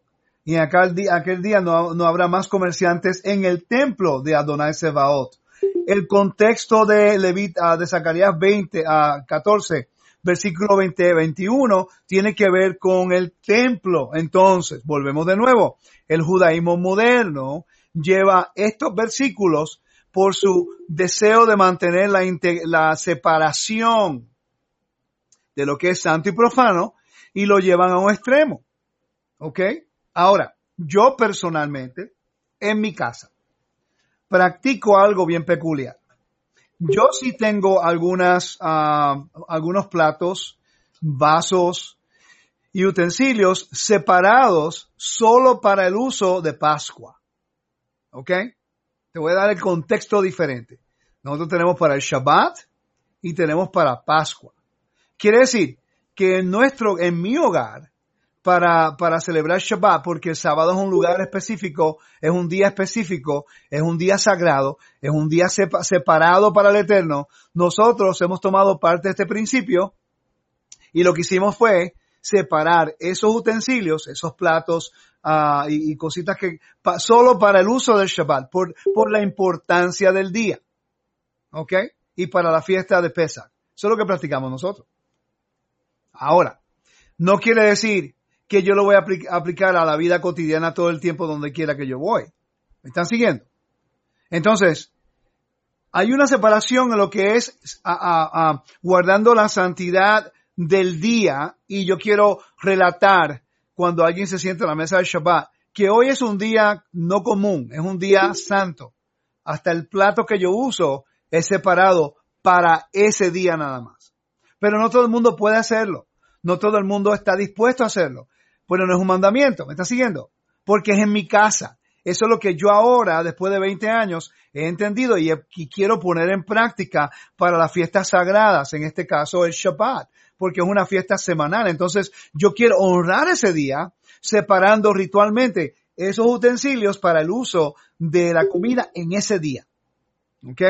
Speaker 1: y en aquel día, aquel día no, no, habrá más comerciantes en el templo de Adonai Sebaot. El contexto de Levit, ah, de Zacarías 20 a 14, versículo 20 21, tiene que ver con el templo. Entonces, volvemos de nuevo. El judaísmo moderno lleva estos versículos por su deseo de mantener la, la separación de lo que es santo y profano y lo llevan a un extremo. ¿Ok? Ahora, yo personalmente, en mi casa, practico algo bien peculiar. Yo sí tengo algunas, ah, algunos platos, vasos y utensilios separados solo para el uso de Pascua. ¿Ok? Te voy a dar el contexto diferente. Nosotros tenemos para el Shabbat y tenemos para Pascua. Quiere decir que en nuestro, en mi hogar, para, para celebrar Shabbat, porque el sábado es un lugar específico, es un día específico, es un día sagrado, es un día separado para el Eterno. Nosotros hemos tomado parte de este principio y lo que hicimos fue separar esos utensilios, esos platos, ah, y, cositas que solo para el uso del Shabbat, por, por la importancia del día. ¿Ok? Y para la fiesta de Pesach. Eso es lo que practicamos nosotros. Ahora, no quiere decir que yo lo voy a aplicar a la vida cotidiana todo el tiempo donde quiera que yo voy. ¿Me están siguiendo? Entonces, hay una separación en lo que es guardando la santidad del día y yo quiero relatar cuando alguien se siente a la mesa del Shabbat que hoy es un día no común, es un día santo. Hasta el plato que yo uso es separado para ese día nada más. Pero no todo el mundo puede hacerlo. No todo el mundo está dispuesto a hacerlo. Pero no es un mandamiento. ¿Me está siguiendo? Porque es en mi casa. Eso es lo que yo ahora, después de 20 años, he entendido y, quiero poner en práctica para las fiestas sagradas, en este caso el Shabbat, porque es una fiesta semanal. Entonces, yo quiero honrar ese día separando ritualmente esos utensilios para el uso de la comida en ese día. ¿Ok?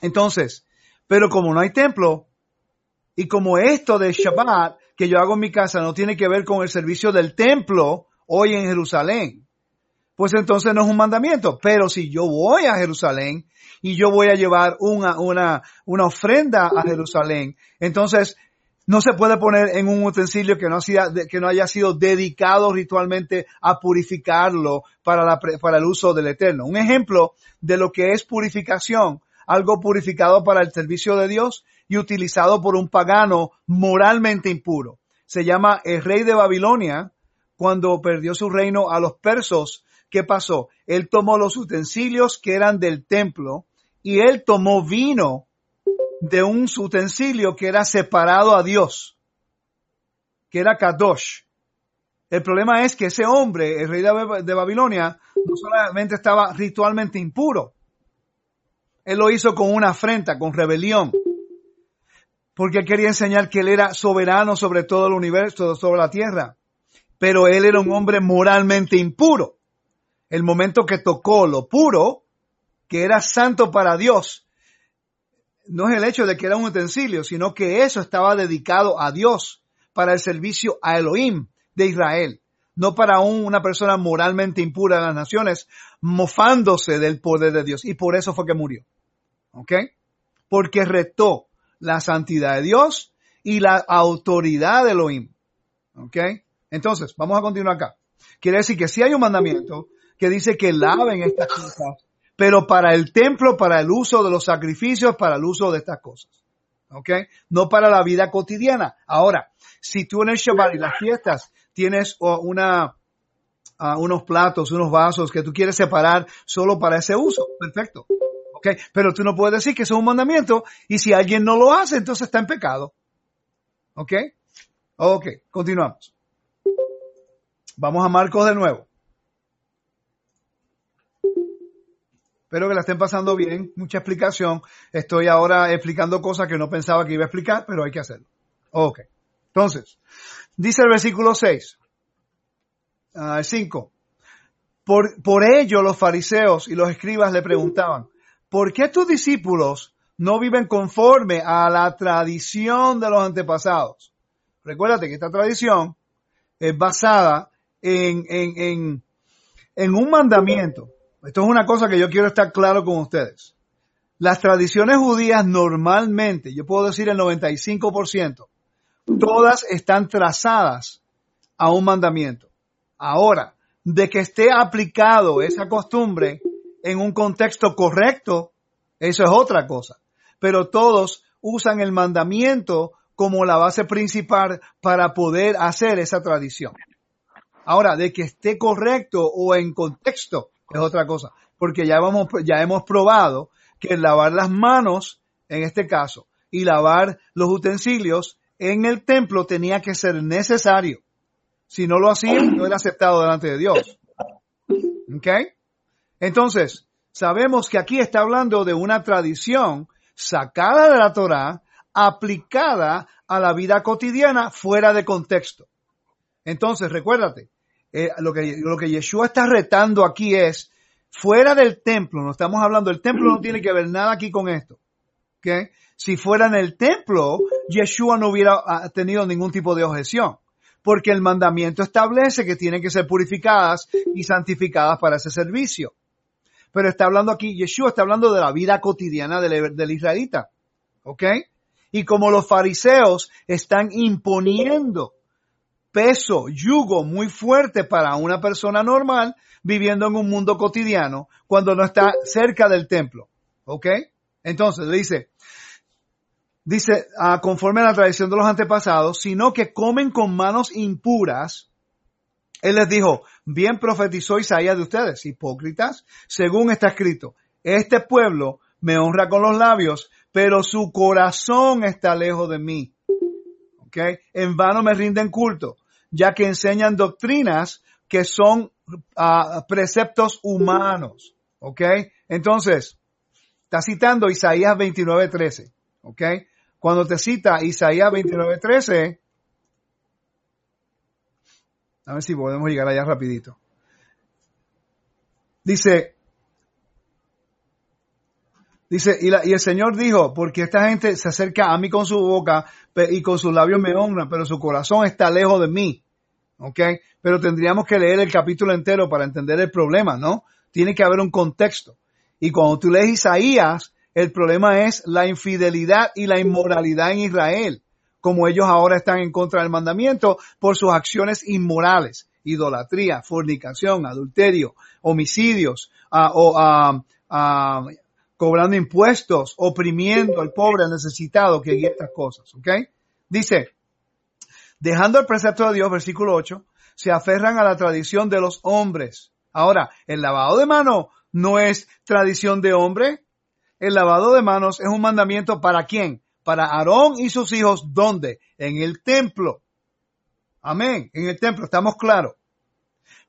Speaker 1: Entonces, pero como no hay templo, y como esto de Shabbat que yo hago en mi casa no tiene que ver con el servicio del templo hoy en Jerusalén, pues entonces no es un mandamiento. Pero si yo voy a Jerusalén y yo voy a llevar una, una, una ofrenda a Jerusalén, entonces no se puede poner en un utensilio que no, haya, que no haya sido dedicado ritualmente a purificarlo para, la, para el uso del Eterno. Un ejemplo de lo que es purificación, algo purificado para el servicio de Dios y utilizado por un pagano moralmente impuro. Se llama el rey de Babilonia cuando perdió su reino a los persos ¿qué pasó? Él tomó los utensilios que eran del templo y él tomó vino de un utensilio que era separado a Dios, que era Kadosh. El problema es que ese hombre, el rey de Babilonia, no solamente estaba ritualmente impuro, él lo hizo con una afrenta, con rebelión, porque él quería enseñar que él era soberano sobre todo el universo, sobre la tierra, pero él era un hombre moralmente impuro el momento que tocó lo puro, que era santo para Dios, no es el hecho de que era un utensilio, sino que eso estaba dedicado a Dios para el servicio a Elohim de Israel, no para una persona moralmente impura de las naciones, mofándose del poder de Dios. Y por eso fue que murió. ¿Ok? Porque retó la santidad de Dios y la autoridad de Elohim. ¿Ok? Entonces, vamos a continuar acá. Quiere decir que si hay un mandamiento, que dice que laven estas cosas, pero para el templo, para el uso de los sacrificios, para el uso de estas cosas. ¿Ok? No para la vida cotidiana. Ahora, si tú en el Shabbat y las fiestas tienes uh, unos platos, unos vasos que tú quieres separar solo para ese uso, perfecto. ¿Ok? Pero tú no puedes decir que eso es un mandamiento y si alguien no lo hace, entonces está en pecado. ¿Ok? Ok, continuamos. Vamos a Marcos de nuevo. Espero que la estén pasando bien. Mucha explicación. Estoy ahora explicando cosas que no pensaba que iba a explicar, pero hay que hacerlo. Ok. Entonces, dice el versículo 6, 5. Ah, por, por ello los fariseos y los escribas le preguntaban, ¿por qué tus discípulos no viven conforme a la tradición de los antepasados? Recuérdate que esta tradición es basada en, en, un mandamiento esto es una cosa que yo quiero estar claro con ustedes. Las tradiciones judías normalmente, yo puedo decir el 95%, todas están trazadas a un mandamiento. Ahora, de que esté aplicado esa costumbre en un contexto correcto, eso es otra cosa. Pero todos usan el mandamiento como la base principal para poder hacer esa tradición. Ahora, de que esté correcto o en contexto, es otra cosa. Porque ya, vamos, hemos probado que lavar las manos, en este caso, y lavar los utensilios en el templo tenía que ser necesario. Si no lo hacían, no era aceptado delante de Dios. ¿Ok? Entonces, sabemos que aquí está hablando de una tradición sacada de la Torah, aplicada a la vida cotidiana fuera de contexto. Entonces, recuérdate, eh, lo, que, lo que Yeshua está retando aquí es, fuera del templo, no estamos hablando, el templo no tiene que ver nada aquí con esto. Si fuera en el templo, Yeshua no hubiera ah, tenido ningún tipo de objeción. porque el mandamiento establece que tienen que ser purificadas y santificadas para ese servicio. Pero está hablando aquí, Yeshua está hablando de la vida cotidiana del, israelita. ¿Ok? Y como los fariseos están imponiendo peso, yugo muy fuerte para una persona normal viviendo en un mundo cotidiano cuando no está cerca del templo. ¿Ok? Entonces le dice, dice, ah, conforme a la tradición de los antepasados, sino que comen con manos impuras. Él les dijo, bien profetizó Isaías de ustedes, hipócritas, según está escrito, este pueblo me honra con los labios, pero su corazón está lejos de mí. ¿Ok? En vano me rinden culto, ya que enseñan doctrinas que son ah, preceptos humanos. ¿Ok? Entonces, está citando Isaías 29.13. ¿Ok? Cuando te cita Isaías 29.13, a ver si podemos llegar allá rapidito. Dice, dice, y, y, el Señor dijo, porque esta gente se acerca a mí con su boca y con sus labios me honran, pero su corazón está lejos de mí. ¿Ok? Pero tendríamos que leer el capítulo entero para entender el problema, ¿no? Tiene que haber un contexto. Y cuando tú lees Isaías, el problema es la infidelidad y la inmoralidad en Israel, como ellos ahora están en contra del mandamiento por sus acciones inmorales, idolatría, fornicación, adulterio, homicidios, ah, o, ah, cobrando impuestos, oprimiendo al pobre, al necesitado, que hay estas cosas, ¿ok? Dice, dejando el precepto de Dios, versículo 8, se aferran a la tradición de los hombres. Ahora, el lavado de mano no es tradición de hombre, el lavado de manos es un mandamiento para quién? Para Aarón y sus hijos, ¿dónde? En el templo. Amén, en el templo, estamos claros.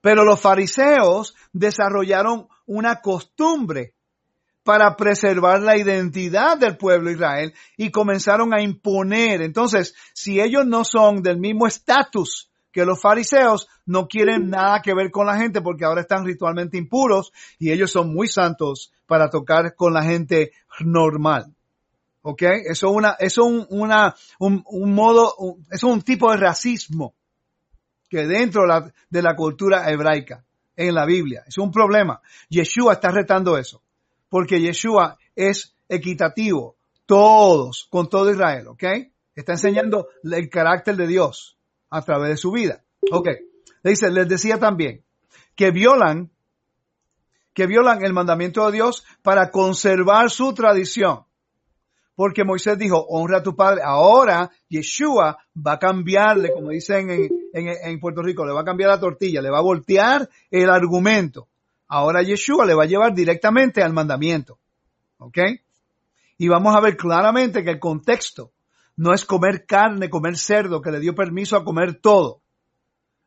Speaker 1: Pero los fariseos desarrollaron una costumbre para preservar la identidad del pueblo Israel y comenzaron a imponer. Entonces, si ellos no son del mismo estatus que los fariseos, no quieren nada que ver con la gente porque ahora están ritualmente impuros y ellos son muy santos para tocar con la gente normal. ¿Ok? Eso es una, un, una, un, un modo, eso es un tipo de racismo que dentro de la, de la cultura hebraica en la Biblia. Es un problema. Yeshua está retando eso. Porque Yeshua es equitativo. Todos, con todo Israel. ¿Ok? Está enseñando el carácter de Dios a través de su vida. Ok. Le dice, les decía también que violan que violan el mandamiento de Dios para conservar su tradición. Porque Moisés dijo, honra a tu padre. Ahora Yeshua va a cambiarle, como dicen en, en, Puerto Rico, le va a cambiar la tortilla, le va a voltear el argumento. Ahora Yeshua le va a llevar directamente al mandamiento. ¿Ok? Y vamos a ver claramente que el contexto no es comer carne, comer cerdo, que le dio permiso a comer todo.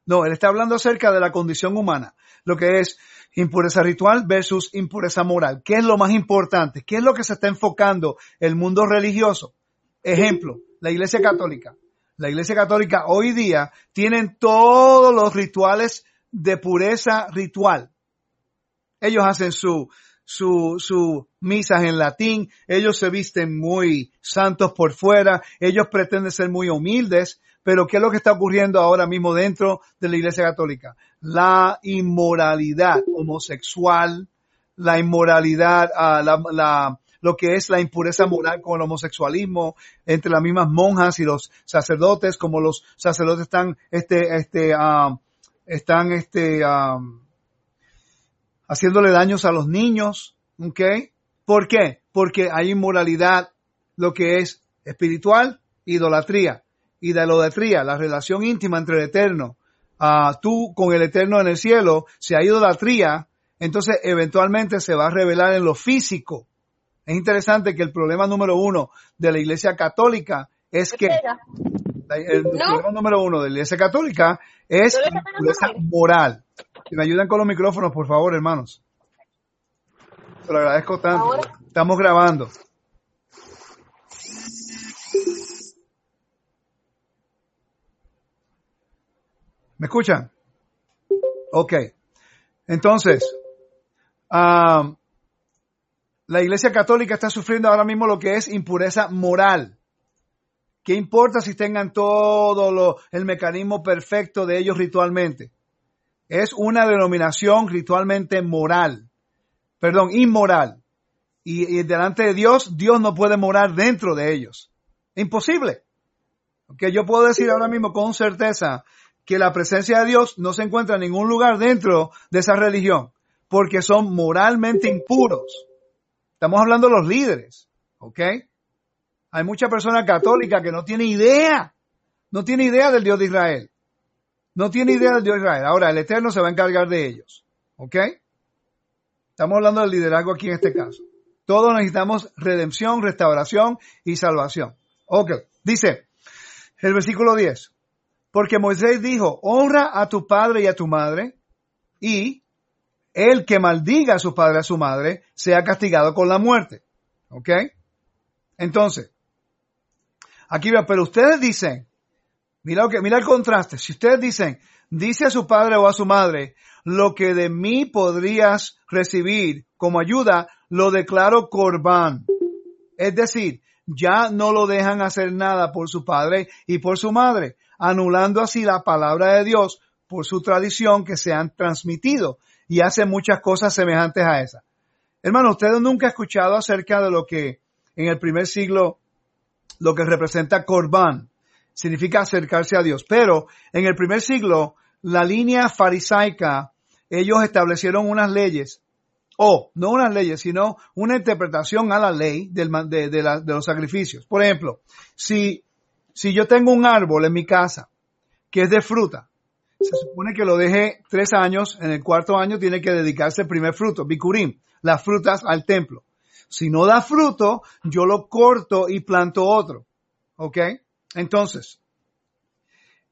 Speaker 1: No, él está hablando acerca de la condición humana, lo que es impureza ritual versus impureza moral. ¿Qué es lo más importante? ¿Qué es lo que se está enfocando el mundo religioso? Ejemplo, la Iglesia Católica. La Iglesia Católica hoy día tienen todos los rituales de pureza ritual. Ellos hacen su, su, su misas en latín, ellos se visten muy santos por fuera, ellos pretenden ser muy humildes, pero ¿qué es lo que está ocurriendo ahora mismo dentro de la Iglesia Católica? La inmoralidad homosexual, la inmoralidad, uh, la, la, lo que es la impureza moral con el homosexualismo entre las mismas monjas y los sacerdotes, como los sacerdotes están, este, este, uh, están, este, uh, haciéndole daños a los niños, ¿ok? ¿Por qué? Porque hay inmoralidad, lo que es espiritual, idolatría idolatría, la relación íntima entre el eterno, uh, tú con el eterno en el cielo, si hay idolatría, entonces eventualmente se va a revelar en lo físico. Es interesante que el problema número uno de la iglesia católica es que el problema número uno de la iglesia católica es la moral. Si me ayudan con los micrófonos, por favor, hermanos. Se lo agradezco tanto. Estamos grabando. ¿Me escuchan? Ok. Entonces, la Iglesia Católica está sufriendo ahora mismo lo que es impureza moral. ¿Qué importa si tengan todo lo, el mecanismo perfecto de ellos ritualmente? Es una denominación ritualmente moral. Perdón, inmoral. Y, delante de Dios, Dios no puede morar dentro de ellos. Imposible. Que yo puedo decir ahora mismo con certeza que la presencia de Dios no se encuentra en ningún lugar dentro de esa religión, porque son moralmente impuros. Estamos hablando de los líderes, ¿ok? Hay mucha persona católica que no tiene idea, no tiene idea del Dios de Israel. No tiene idea del Dios de Israel. Ahora, el Eterno se va a encargar de ellos, ¿ok? Estamos hablando del liderazgo aquí en este caso. Todos necesitamos redención, restauración y salvación. Ok, dice el versículo 10. Porque Moisés dijo, honra a tu padre y a tu madre, y el que maldiga a su padre a su madre sea castigado con la muerte. ¿Ok? Entonces, aquí veo, pero ustedes dicen, mira, que, mira el contraste, si ustedes dicen, dice a su padre o a su madre, lo que de mí podrías recibir como ayuda, lo declaro corbán. Es decir, ya no lo dejan hacer nada por su padre y por su madre, anulando así la palabra de Dios por su tradición que se han transmitido y hacen muchas cosas semejantes a esa. Hermano, ustedes nunca han escuchado acerca de lo que en el primer siglo, lo que representa Corban, significa acercarse a Dios. Pero en el primer siglo, la línea farisaica, ellos establecieron unas leyes o no unas leyes, sino una interpretación a la ley de, los sacrificios. Por ejemplo, si, si yo tengo un árbol en mi casa que es de fruta, se supone que lo deje tres años, en el cuarto año tiene que dedicarse el primer fruto, bikurim, las frutas al templo. Si no da fruto, yo lo corto y planto otro. ¿Ok? Entonces,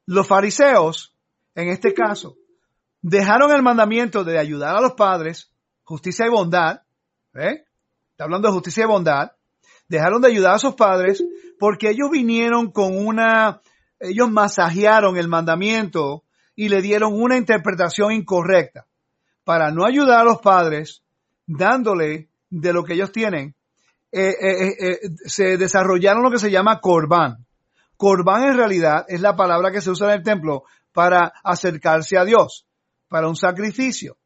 Speaker 1: los fariseos, en este caso, dejaron el mandamiento de ayudar a los padres justicia y bondad, ¿eh? Está hablando de justicia y bondad. Dejaron de ayudar a sus padres porque ellos vinieron con una, ellos masajearon el mandamiento y le dieron una interpretación incorrecta. Para no ayudar a los padres, dándole de lo que ellos tienen, eh, eh, eh, se desarrollaron lo que se llama corbán. Corbán en realidad es la palabra que se usa en el templo para acercarse a Dios, para un sacrificio.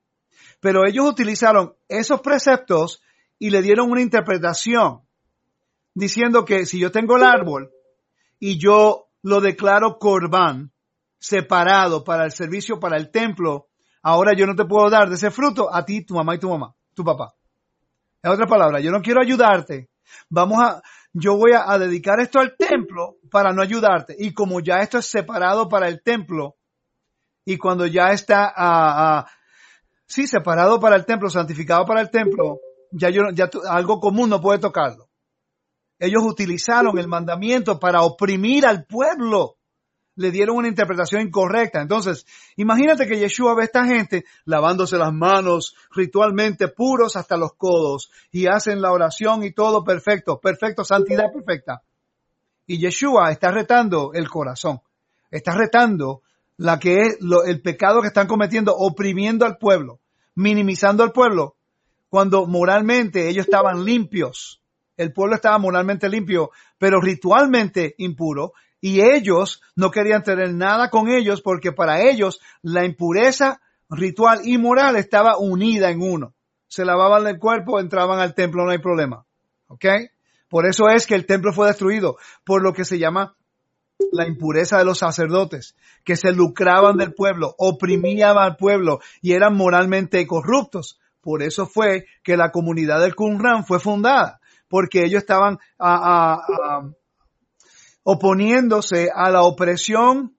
Speaker 1: Pero ellos utilizaron esos preceptos y le dieron una interpretación diciendo que si yo tengo el árbol y yo lo declaro corbán, separado para el servicio, para el templo, ahora yo no te puedo dar de ese fruto a ti, tu mamá y tu mamá, tu papá. En otras palabras, yo no quiero ayudarte. Vamos a, yo voy a, dedicar esto al templo para no ayudarte. Y como ya esto es separado para el templo, y cuando ya está a, sí, separado para el templo, santificado para el templo, ya yo, ya algo común no puede tocarlo. Ellos utilizaron el mandamiento para oprimir al pueblo. Le dieron una interpretación incorrecta. Entonces, imagínate que Yeshua ve a esta gente lavándose las manos ritualmente puros hasta los codos y hacen la oración y todo perfecto, perfecto, santidad perfecta. Y Yeshua está retando el corazón. Está retando la que es el pecado que están cometiendo, oprimiendo al pueblo, minimizando al pueblo, cuando moralmente ellos estaban limpios. El pueblo estaba moralmente limpio, pero ritualmente impuro, y ellos no querían tener nada con ellos porque para ellos la impureza ritual y moral estaba unida en uno. Se lavaban el cuerpo, entraban al templo, no hay problema. ¿Ok? Por eso es que el templo fue destruido, por lo que se llama la impureza de los sacerdotes, que se lucraban del pueblo, oprimían al pueblo y eran moralmente corruptos. Por eso fue que la comunidad del Qumran fue fundada, porque ellos estaban oponiéndose a la opresión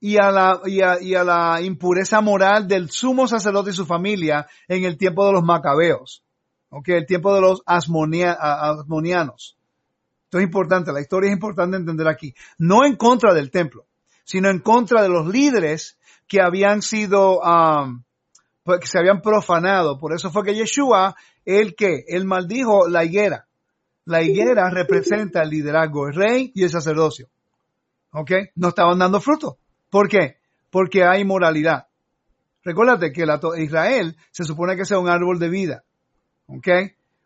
Speaker 1: y a, la, y, a, la impureza moral del sumo sacerdote y su familia en el tiempo de los macabeos, okay, el tiempo de los asmonianos. Esto es importante, la historia es importante entender aquí. No en contra del templo, sino en contra de los líderes que habían sido, que se habían profanado. Por eso fue que Yeshua, el que, él maldijo la higuera. La higuera representa el liderazgo, el rey y el sacerdocio. ¿Ok? No estaban dando fruto. ¿Por qué? Porque hay moralidad. Recuérdate que Israel se supone que sea un árbol de vida. ¿Ok?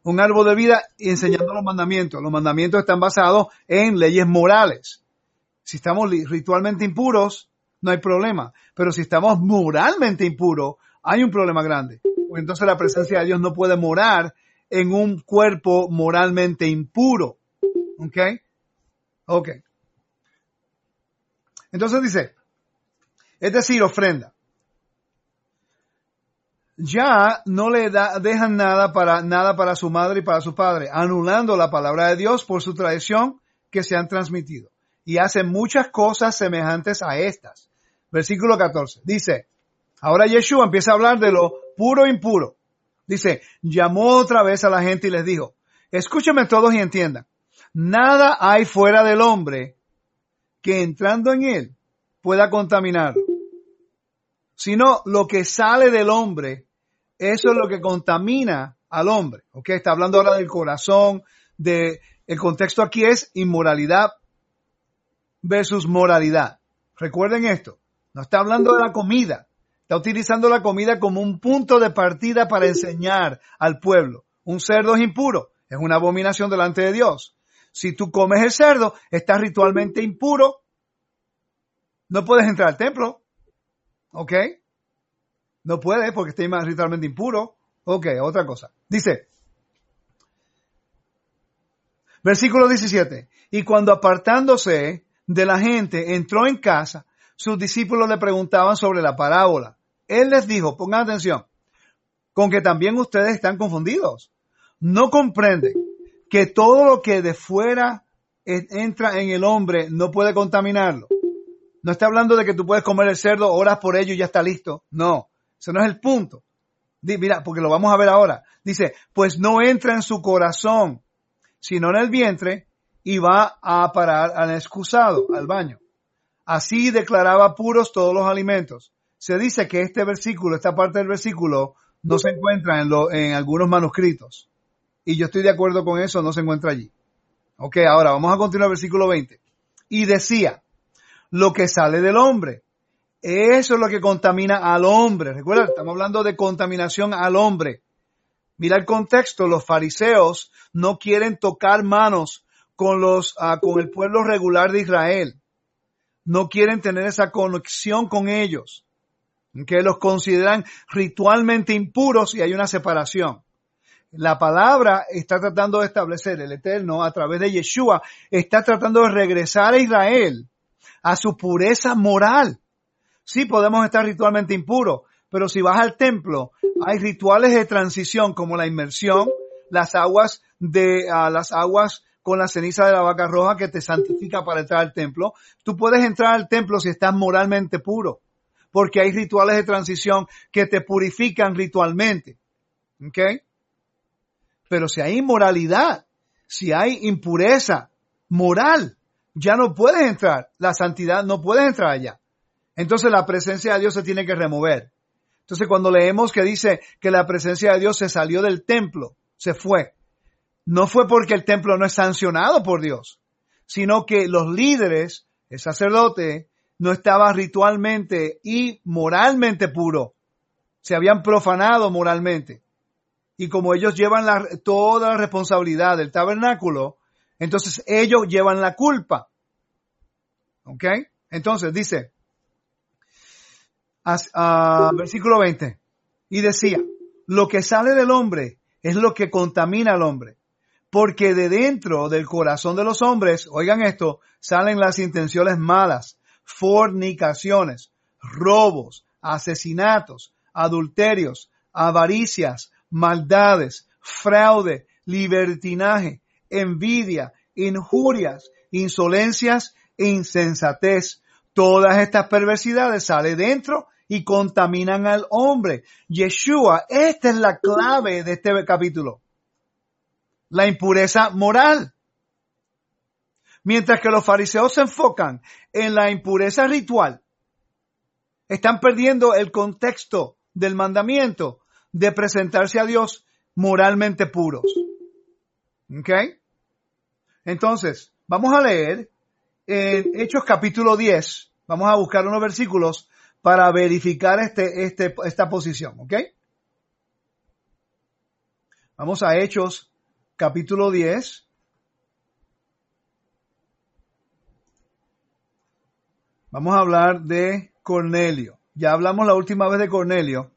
Speaker 1: un árbol de vida enseñando los mandamientos. Los mandamientos están basados en leyes morales. Si estamos ritualmente impuros, no hay problema. Pero si estamos moralmente impuros, hay un problema grande. Entonces la presencia de Dios no puede morar en un cuerpo moralmente impuro. ¿Ok? Ok. Entonces dice, es decir, ofrenda. Ya no le da, dejan nada para, nada para su madre y para su padre, anulando la palabra de Dios por su tradición que se han transmitido. Y hacen muchas cosas semejantes a estas. Versículo 14. Dice, ahora Yeshua empieza a hablar de lo puro e impuro. Dice, llamó otra vez a la gente y les dijo, escúchenme todos y entiendan, nada hay fuera del hombre que entrando en él pueda contaminarlo, sino lo que sale del hombre, eso es lo que contamina al hombre. ¿Ok? Está hablando ahora del corazón, de, el contexto aquí es inmoralidad versus moralidad. Recuerden esto, no está hablando de la comida, está utilizando la comida como un punto de partida para enseñar al pueblo. Un cerdo es impuro, es una abominación delante de Dios. Si tú comes el cerdo, estás ritualmente impuro, no puedes entrar al templo. ¿Ok? No puedes porque estás ritualmente impuro. Ok, otra cosa. Dice, versículo 17, y cuando apartándose de la gente entró en casa, sus discípulos le preguntaban sobre la parábola. Él les dijo, pongan atención, con que también ustedes están confundidos. No comprenden que todo lo que de fuera entra en el hombre no puede contaminarlo. No está hablando de que tú puedes comer el cerdo, oras por ello y ya está listo. No, ese no es el punto. Mira, porque lo vamos a ver ahora. Dice, pues no entra en su corazón, sino en el vientre y va a parar al excusado, al baño. Así declaraba puros todos los alimentos. Se dice que este versículo, esta parte del versículo, no se encuentra en, en algunos manuscritos. Y yo estoy de acuerdo con eso, no se encuentra allí. Ok, ahora vamos a continuar el versículo 20. Y decía, lo que sale del hombre. Eso es lo que contamina al hombre. Recuerda, estamos hablando de contaminación al hombre. Mira el contexto, los fariseos no quieren tocar manos con los, ah, con el pueblo regular de Israel. No quieren tener esa conexión con ellos. Que los consideran ritualmente impuros y hay una separación. La palabra está tratando de establecer el Eterno a través de Yeshua, está tratando de regresar a Israel a su pureza moral. Sí podemos estar ritualmente impuros, pero si vas al templo, hay rituales de transición como la inmersión, las aguas de las aguas con la ceniza de la vaca roja que te santifica para entrar al templo. Tú puedes entrar al templo si estás moralmente puro, porque hay rituales de transición que te purifican ritualmente. ¿Ok? Pero si hay inmoralidad, si hay impureza moral, ya no puedes entrar, la santidad no puedes entrar allá. Entonces la presencia de Dios se tiene que remover. Entonces cuando leemos que dice que la presencia de Dios se salió del templo, se fue, no fue porque el templo no es sancionado por Dios, sino que los líderes, el sacerdote, no estaba ritualmente y moralmente puro. Se habían profanado moralmente. Y como ellos llevan toda la responsabilidad del tabernáculo, entonces ellos llevan la culpa. ¿Ok? Entonces dice, uh, versículo 20, y decía, lo que sale del hombre es lo que contamina al hombre, porque de dentro del corazón de los hombres, oigan esto, salen las intenciones malas, fornicaciones, robos, asesinatos, adulterios, avaricias, maldades, fraude, libertinaje, envidia, injurias, insolencias insensatez. Todas estas perversidades salen dentro y contaminan al hombre. Yeshua, esta es la clave de este capítulo. La impureza moral. Mientras que los fariseos se enfocan en la impureza ritual, están perdiendo el contexto del mandamiento de presentarse a Dios moralmente puros. ¿Ok? Entonces, vamos a leer en Hechos capítulo 10. Vamos a buscar unos versículos para verificar este, este, esta posición, ¿ok? Vamos a Hechos capítulo 10. Vamos a hablar de Cornelio. Ya hablamos la última vez de Cornelio.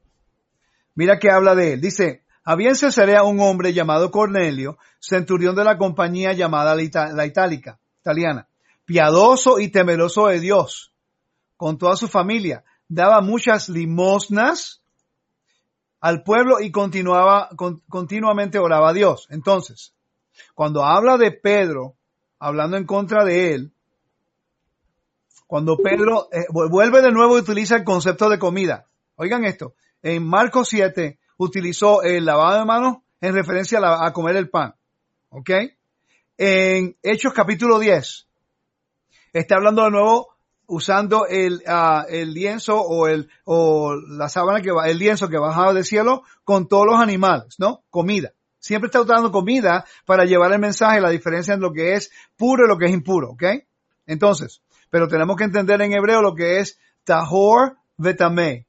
Speaker 1: Mira que habla de él. Dice, había en Cesarea un hombre llamado Cornelio, centurión de la compañía llamada la, Itálica, italiana, piadoso y temeroso de Dios, con toda su familia. Daba muchas limosnas al pueblo y continuaba, continuamente oraba a Dios. Entonces, cuando habla de Pedro, hablando en contra de él, cuando Pedro eh, vuelve de nuevo y utiliza el concepto de comida. Oigan esto, en Marcos 7 utilizó el lavado de manos en referencia a, comer el pan. ¿Ok? En Hechos capítulo 10 está hablando de nuevo usando el, ah, el lienzo o el, o la sábana que va, el lienzo que bajaba del cielo con todos los animales, ¿no? Comida. Siempre está usando comida para llevar el mensaje, la diferencia en lo que es puro y lo que es impuro, ¿ok? Entonces, pero tenemos que entender en hebreo lo que es tahor vetame,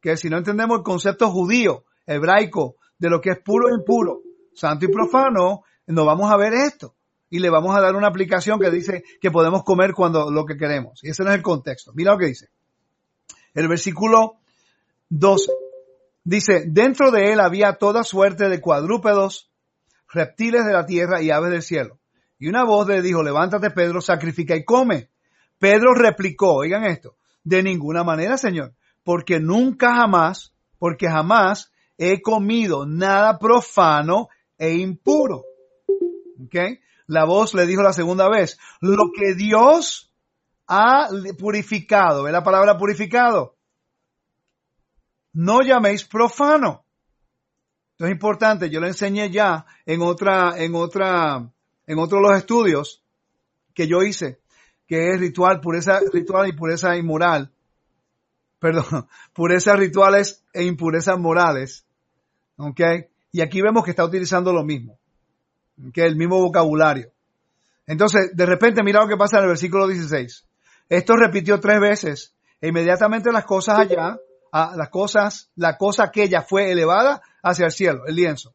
Speaker 1: que si no entendemos el concepto judío, hebraico, de lo que es puro e impuro, santo y profano, no vamos a ver esto. Y le vamos a dar una aplicación que dice que podemos comer cuando lo que queremos. Y ese no es el contexto. Mira lo que dice. El versículo 12. Dice, dentro de él había toda suerte de cuadrúpedos, reptiles de la tierra y aves del cielo. Y una voz le dijo, levántate Pedro, sacrifica y come. Pedro replicó, oigan esto, de ninguna manera, Señor, porque nunca jamás, porque jamás he comido nada profano e impuro. ¿Ok? La voz le dijo la segunda vez, lo que Dios ha purificado, ¿ve la palabra purificado? No llaméis profano. Esto es importante, yo lo enseñé ya en otra, en otra, en otro de los estudios que yo hice que es ritual, pureza ritual y pureza inmoral. Perdón, purezas rituales e impurezas morales. ¿Ok? Y aquí vemos que está utilizando lo mismo. ¿Ok? El mismo vocabulario. Entonces, de repente, mira lo que pasa en el versículo 16. Esto repitió tres veces. E inmediatamente las cosas allá, las cosas, la cosa aquella fue elevada hacia el cielo, el lienzo.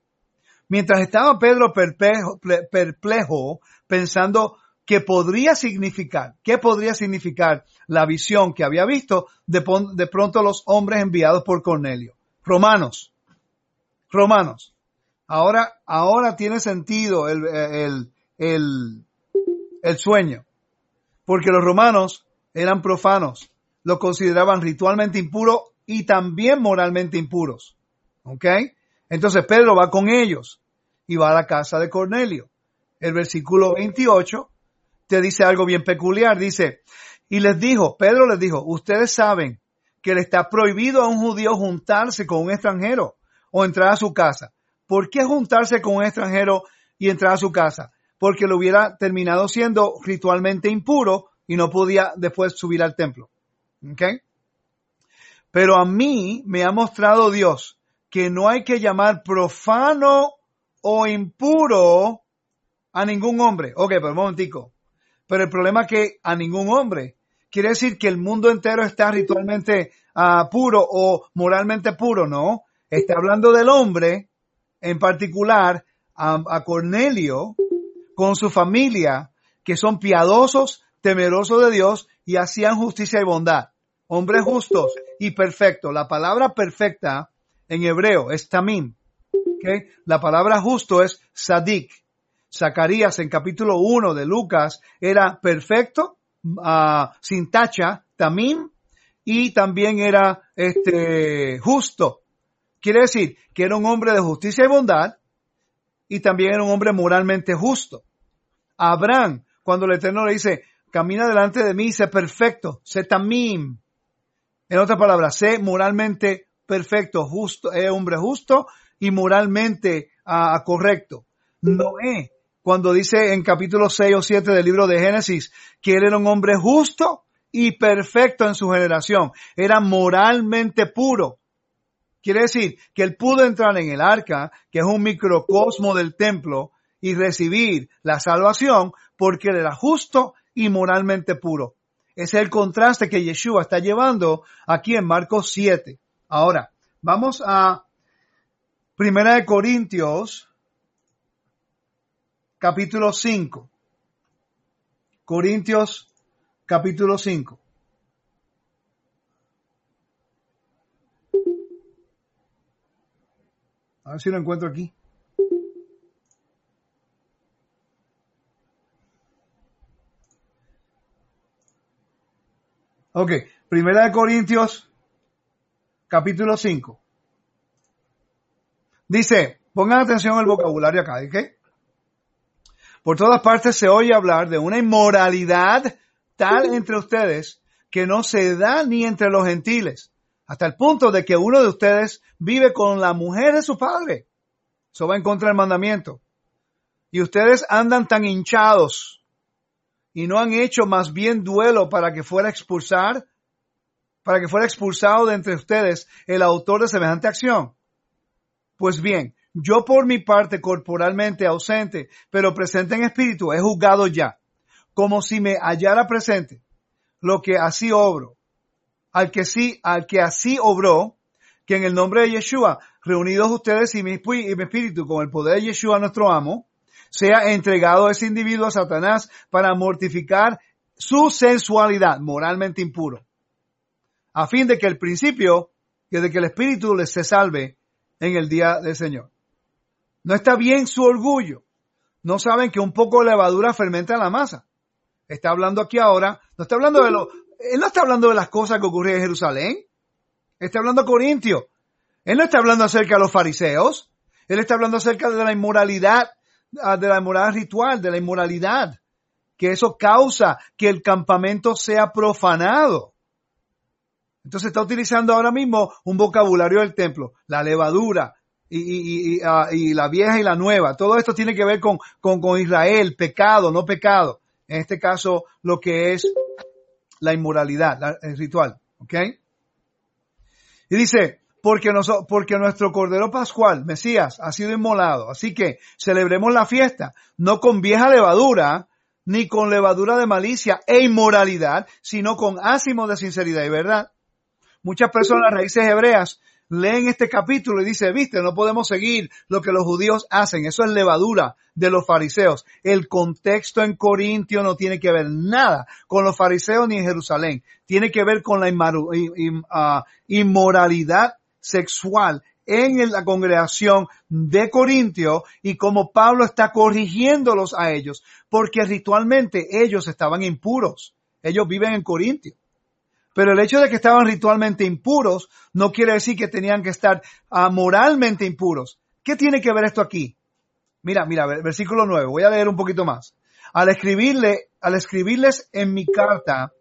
Speaker 1: Mientras estaba Pedro perplejo pensando ¿Qué podría significar, qué podría significar la visión que había visto de, de pronto los hombres enviados por Cornelio. Romanos, romanos. Ahora, ahora tiene sentido el, el, el, el sueño, porque los romanos eran profanos, lo consideraban ritualmente impuro y también moralmente impuros. ¿Ok? Entonces Pedro va con ellos y va a la casa de Cornelio. El versículo 28 te dice algo bien peculiar. Dice, y les dijo, Pedro les dijo, ustedes saben que le está prohibido a un judío juntarse con un extranjero o entrar a su casa. ¿Por qué juntarse con un extranjero y entrar a su casa? Porque lo hubiera terminado siendo ritualmente impuro y no podía después subir al templo. ¿Ok? Pero a mí me ha mostrado Dios que no hay que llamar profano o impuro a ningún hombre. Ok, pero un momentico. Pero el problema es que a ningún hombre. Quiere decir que el mundo entero está ritualmente uh, puro o moralmente puro, ¿no? Está hablando del hombre, en particular a, Cornelio, con su familia, que son piadosos, temerosos de Dios y hacían justicia y bondad. Hombres justos y perfectos. La palabra perfecta en hebreo es tamim. La palabra justo es sadik. Zacarías en capítulo 1 de Lucas era perfecto, uh, sin tacha, tamim, y también era este, justo. Quiere decir que era un hombre de justicia y bondad y también era un hombre moralmente justo. Abraham, cuando el Eterno le dice, camina delante de mí, sé perfecto, sé tamim. En otras palabras, sé moralmente perfecto, justo, es hombre justo y moralmente uh, correcto. Noé cuando dice en capítulo 6 o 7 del libro de Génesis que él era un hombre justo y perfecto en su generación. Era moralmente puro. Quiere decir que él pudo entrar en el arca, que es un microcosmo del templo, y recibir la salvación porque él era justo y moralmente puro. Ese es el contraste que Yeshua está llevando aquí en Marcos 7. Ahora, vamos a Primera de Corintios capítulo 5. Corintios capítulo 5. A ver si lo encuentro aquí. Ok, Primera de Corintios, capítulo 5. Dice, pongan atención al vocabulario acá, ¿ok? Por todas partes se oye hablar de una inmoralidad tal entre ustedes que no se da ni entre los gentiles, hasta el punto de que uno de ustedes vive con la mujer de su padre. Eso va en contra del mandamiento. Y ustedes andan tan hinchados y no han hecho más bien duelo para que fuera expulsar, para que fuera expulsado de entre ustedes el autor de semejante acción. Pues bien, yo por mi parte corporalmente ausente, pero presente en espíritu, he juzgado ya, como si me hallara presente, lo que así obro. Al que sí, al que así obró, que en el nombre de Yeshua, reunidos ustedes y mi, espíritu con el poder de Yeshua nuestro amo, sea entregado ese individuo a Satanás para mortificar su sensualidad moralmente impuro, a fin de que el principio, que de que el espíritu les se salve en el día del Señor. No está bien su orgullo. No saben que un poco de levadura fermenta la masa. Está hablando aquí ahora, no está hablando de lo, él no está hablando de las cosas que ocurrían en Jerusalén. Está hablando a Corintio. Él no está hablando acerca de los fariseos. Él está hablando acerca de la inmoralidad, ah, de la inmoralidad ritual, de la inmoralidad. Que eso causa que el campamento sea profanado. Entonces está utilizando ahora mismo un vocabulario del templo. La levadura, y, ah, y, la vieja y la nueva. Todo esto tiene que ver con, con, Israel, pecado, no pecado. En este caso, lo que es la inmoralidad, el ritual. ¿Ok? Y dice, porque, porque nuestro Cordero Pascual, Mesías, ha sido inmolado. Así que celebremos la fiesta, no con vieja levadura, ni con levadura de malicia e inmoralidad, sino con ácimo de sinceridad y verdad. Muchas personas, raíces hebreas, leen este capítulo y dice, viste, no podemos seguir lo que los judíos hacen. Eso es levadura de los fariseos. El contexto en Corintio no tiene que ver nada con los fariseos ni en Jerusalén. Tiene que ver con la ah, inmoralidad sexual en la congregación de Corintio y como Pablo está corrigiéndolos a ellos, porque ritualmente ellos estaban impuros. Ellos viven en Corintio. Pero el hecho de que estaban ritualmente impuros no quiere decir que tenían que estar uh, moralmente impuros. ¿Qué tiene que ver esto aquí? Mira, mira, versículo 9, voy a leer un poquito más. Al escribirle, al escribirles en mi carta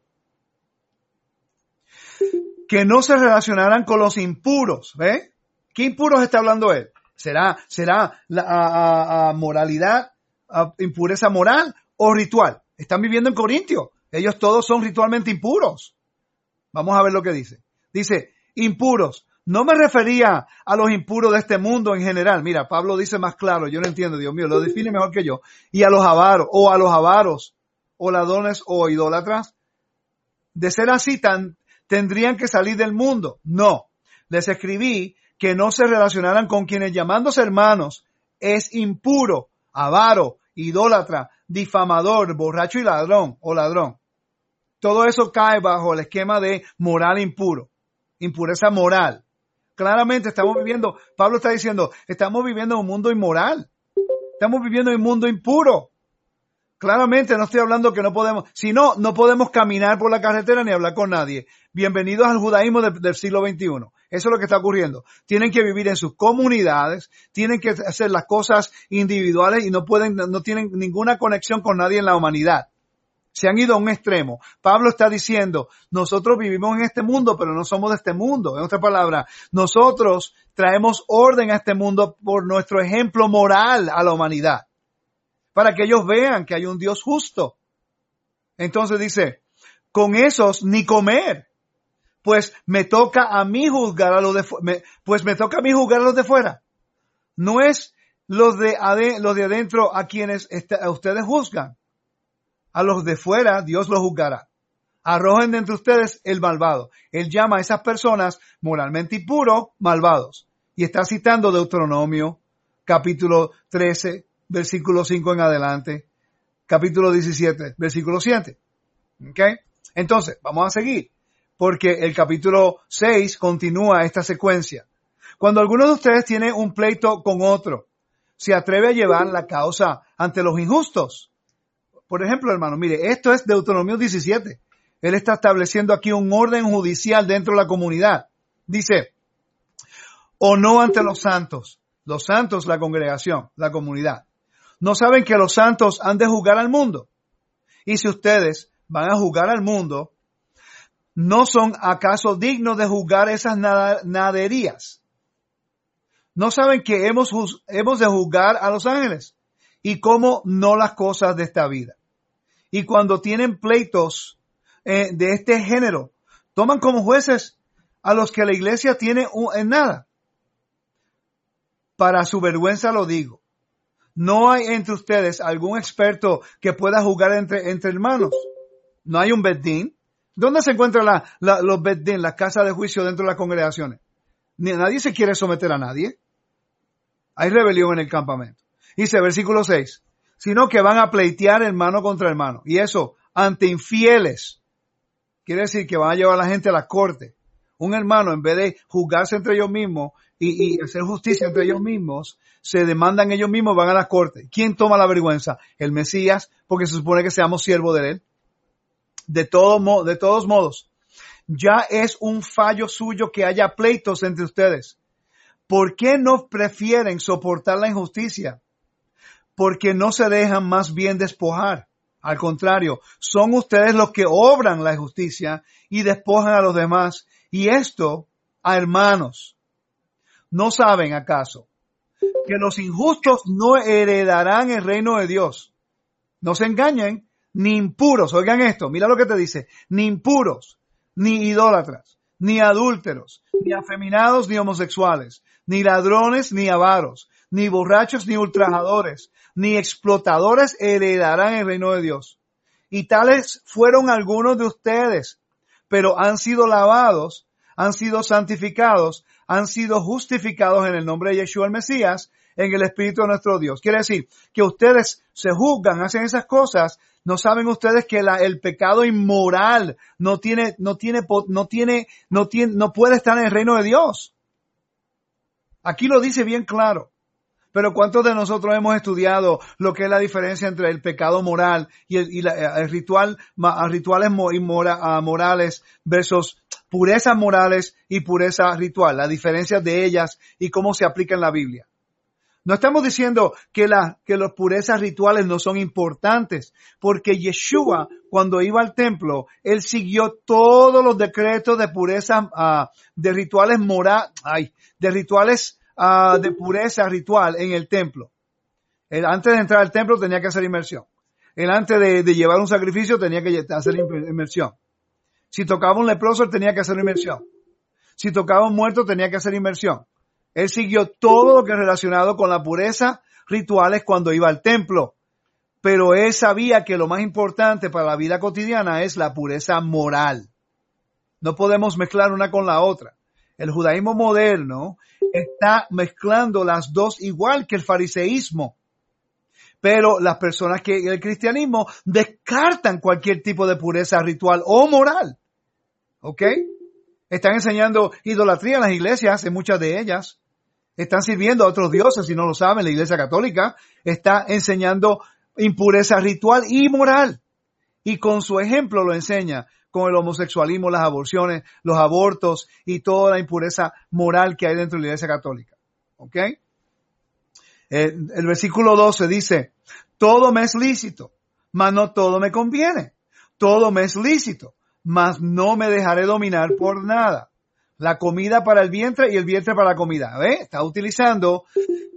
Speaker 1: que no se relacionaran con los impuros, ¿ve? ¿Qué impuros está hablando él? ¿Será, será la moralidad, impureza moral o ritual? Están viviendo en Corintio. Ellos todos son ritualmente impuros. Vamos a ver lo que dice. Dice, impuros. No me refería a los impuros de este mundo en general. Mira, Pablo dice más claro, yo no entiendo, Dios mío, lo define mejor que yo. Y a los avaros, o a los avaros, o ladrones, o idólatras. De ser así, tan, tendrían que salir del mundo. No. Les escribí que no se relacionaran con quienes llamándose hermanos es impuro, avaro, idólatra, difamador, borracho y ladrón o ladrón. Todo eso cae bajo el esquema de moral impuro, impureza moral. Claramente estamos viviendo, Pablo está diciendo, estamos viviendo en un mundo inmoral. Estamos viviendo en un mundo impuro. Claramente no estoy hablando que no podemos, si no, no podemos caminar por la carretera ni hablar con nadie. Bienvenidos al judaísmo del siglo XXI. Eso es lo que está ocurriendo. Tienen que vivir en sus comunidades, tienen que hacer las cosas individuales y no pueden, no tienen ninguna conexión con nadie en la humanidad se han ido a un extremo. Pablo está diciendo, nosotros vivimos en este mundo, pero no somos de este mundo. En otra palabra, nosotros traemos orden a este mundo por nuestro ejemplo moral a la humanidad, para que ellos vean que hay un Dios justo. Entonces dice, con esos ni comer, pues me toca a mí juzgar a los de, pues me toca a mí juzgar a los de fuera. No es los de, los de adentro a quienes ustedes juzgan a los de fuera Dios los juzgará. Arrojen de entre ustedes el malvado. Él llama a esas personas moralmente impuros malvados. Y está citando Deuteronomio, capítulo 13, versículo 5 en adelante, capítulo 17, versículo 7. ¿Ok? Entonces, vamos a seguir, porque el capítulo 6 continúa esta secuencia. Cuando alguno de ustedes tiene un pleito con otro, se atreve a llevar la causa ante los injustos. Por ejemplo, hermano, mire, esto es Deuteronomio 17. Él está estableciendo aquí un orden judicial dentro de la comunidad. Dice, o no ante los santos. Los santos, la congregación, la comunidad. ¿No saben que los santos han de juzgar al mundo? Y si ustedes van a juzgar al mundo, ¿no son acaso dignos de juzgar esas naderías? ¿No saben que hemos, hemos de juzgar a los ángeles? Y cómo no las cosas de esta vida. Y cuando tienen pleitos eh, de este género, toman como jueces a los que la iglesia tiene en nada. Para su vergüenza lo digo. No hay entre ustedes algún experto que pueda jugar entre, hermanos. No hay un bedín. ¿Dónde se encuentran los bedín, las casas de juicio dentro de las congregaciones? Ni, nadie se quiere someter a nadie. Hay rebelión en el campamento. Dice versículo 6, sino que van a pleitear hermano contra hermano. Y eso, ante infieles. Quiere decir que van a llevar a la gente a la corte. Un hermano, en vez de juzgarse entre ellos mismos, y, hacer justicia entre ellos mismos, se demandan ellos mismos, van a la corte. ¿Quién toma la vergüenza? El Mesías, porque se supone que seamos siervos de él. De, todo, de todos modos, ya es un fallo suyo que haya pleitos entre ustedes. ¿Por qué no prefieren soportar la injusticia? Porque no se dejan más bien despojar. Al contrario, son ustedes los que obran la injusticia y despojan a los demás. Y esto a hermanos ¿No saben acaso que los injustos no heredarán el reino de Dios? No se engañen, ni impuros, oigan esto, mira lo que te dice, ni impuros, ni idólatras, ni adúlteros, ni afeminados, ni homosexuales, ni ladrones, ni avaros, ni borrachos, ni ultrajadores, ni explotadores heredarán el reino de Dios. Y tales fueron algunos de ustedes, pero han sido lavados, han sido santificados, han sido justificados en el nombre de Yeshua el Mesías, en el Espíritu de nuestro Dios. Quiere decir que ustedes se juzgan, hacen esas cosas, no saben ustedes que el pecado inmoral no tiene, no tiene, no tiene, no tiene, no puede estar en el reino de Dios. Aquí lo dice bien claro. Pero ¿cuántos de nosotros hemos estudiado lo que es la diferencia entre el pecado moral y el, ritual, rituales morales versus purezas morales y pureza ritual, la diferencia de ellas y cómo se aplica en la Biblia. No estamos diciendo que, la, que las purezas rituales no son importantes, porque Yeshua, cuando iba al templo, él siguió todos los decretos de pureza, ah, de rituales moral, ay, de rituales uh, de pureza ritual en el templo. Él, antes de entrar al templo tenía que hacer inmersión. Él antes de, llevar un sacrificio tenía que hacer inmersión. Si tocaba un leproso, tenía que hacer inmersión. Si tocaba un muerto, tenía que hacer inmersión. Él siguió todo lo que es relacionado con la pureza rituales cuando iba al templo. Pero él sabía que lo más importante para la vida cotidiana es la pureza moral. No podemos mezclar una con la otra. El judaísmo moderno está mezclando las dos igual que el fariseísmo. Pero las personas que el cristianismo descartan cualquier tipo de pureza ritual o moral. ¿Ok? Están enseñando idolatría en las iglesias, en muchas de ellas. Están sirviendo a otros dioses, si no lo saben, la iglesia católica está enseñando impureza ritual y moral. Y con su ejemplo lo enseña con el homosexualismo, las aborciones, los abortos y toda la impureza moral que hay dentro de la iglesia católica. ¿Ok? El, el versículo 12 dice, todo me es lícito, mas no todo me conviene. Todo me es lícito, mas no me dejaré dominar por nada. La comida para el vientre y el vientre para la comida. ¿Ve? Está utilizando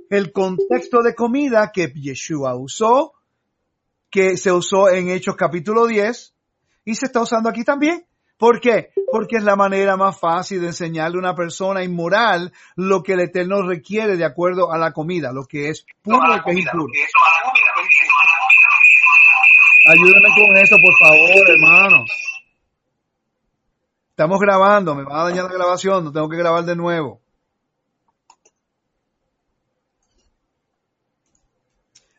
Speaker 1: el contexto de comida que Yeshua usó, que se usó en Hechos capítulo 10 y se está usando aquí también. ¿Por qué? Porque es la manera más fácil de enseñarle a una persona inmoral lo que el Eterno requiere de acuerdo a la comida, lo que es puro y que es impuro. Ayúdame con eso, por favor, hermano. Estamos grabando, me va a dañar la grabación, no tengo que grabar de nuevo.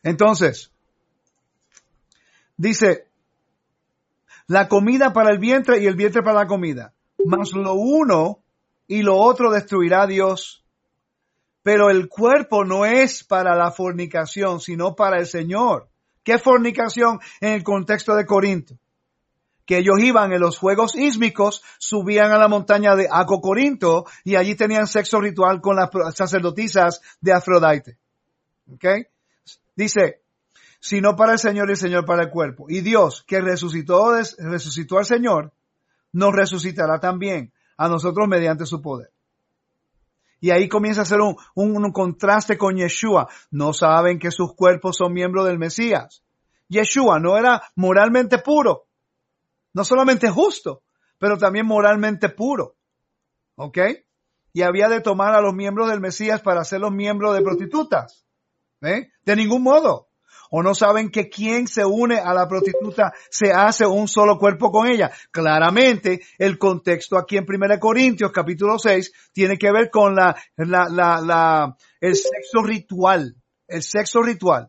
Speaker 1: Entonces, dice, la comida para el vientre y el vientre para la comida. Mas lo uno y lo otro destruirá Dios. Pero el cuerpo no es para la fornicación, sino para el Señor. ¿Qué fornicación en el contexto de Corinto? Que ellos iban en los juegos ísmicos, subían a la montaña de Aco Corinto y allí tenían sexo ritual con las sacerdotisas de Afrodite. ¿Ok? Dice, sino para el Señor y el Señor para el cuerpo. Y Dios, que resucitó, resucitó al Señor, nos resucitará también a nosotros mediante su poder. Y ahí comienza a ser un, un, contraste con Yeshua. No saben que sus cuerpos son miembros del Mesías. Yeshua no era moralmente puro. No solamente justo, pero también moralmente puro. ¿Ok? Y había de tomar a los miembros del Mesías para hacerlos miembros de prostitutas. ¿Eh? De ningún modo o no saben que quien se une a la prostituta se hace un solo cuerpo con ella. Claramente, el contexto aquí en 1 Corintios capítulo 6 tiene que ver con la, la, la, la, el sexo ritual, el sexo ritual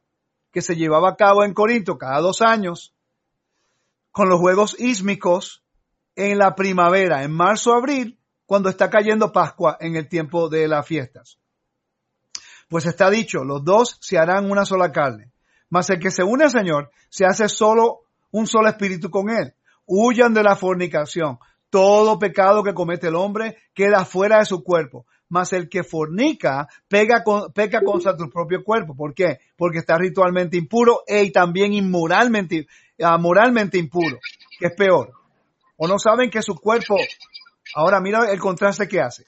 Speaker 1: que se llevaba a cabo en Corinto cada dos años con los juegos ísmicos en la primavera, en marzo, abril, cuando está cayendo Pascua en el tiempo de las fiestas. Pues está dicho, los dos se harán una sola carne. Mas el que se une al Señor se hace solo un solo espíritu con él. Huyan de la fornicación. Todo pecado que comete el hombre queda fuera de su cuerpo. Mas el que fornica pega con, peca contra tu propio cuerpo. ¿Por qué? Porque está ritualmente impuro y también inmoralmente, ah, moralmente impuro, que es peor. O no saben que su cuerpo, ahora mira el contraste que hace.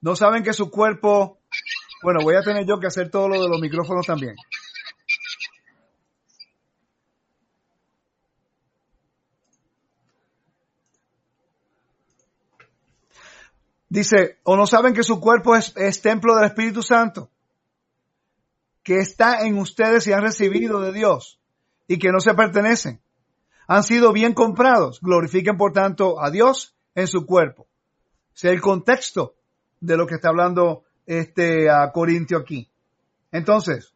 Speaker 1: No saben que su cuerpo bueno, voy a tener yo que hacer todo lo de los micrófonos también. Dice, o no saben que su cuerpo es, templo del Espíritu Santo, que está en ustedes y han recibido de Dios y que no se pertenecen. Han sido bien comprados. Glorifiquen por tanto a Dios en su cuerpo. Sea el contexto de lo que está hablando este, a Corintio aquí. Entonces,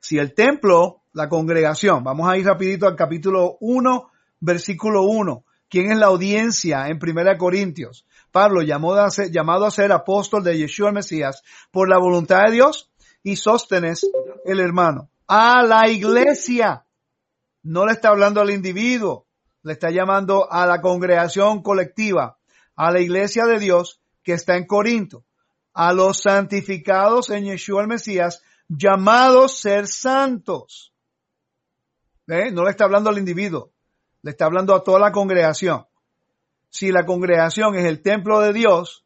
Speaker 1: si el templo, la congregación, vamos a ir rapidito al capítulo 1, versículo 1. ¿Quién es la audiencia en Primera Corintios? Pablo, llamó llamado a ser apóstol de Yeshua el Mesías por la voluntad de Dios y sóstenes el hermano. A la iglesia. No le está hablando al individuo, le está llamando a la congregación colectiva, a la iglesia de Dios que está en Corinto a los santificados en Yeshua el Mesías, llamados ser santos. ¿Eh? No le está hablando al individuo, le está hablando a toda la congregación. Si la congregación es el templo de Dios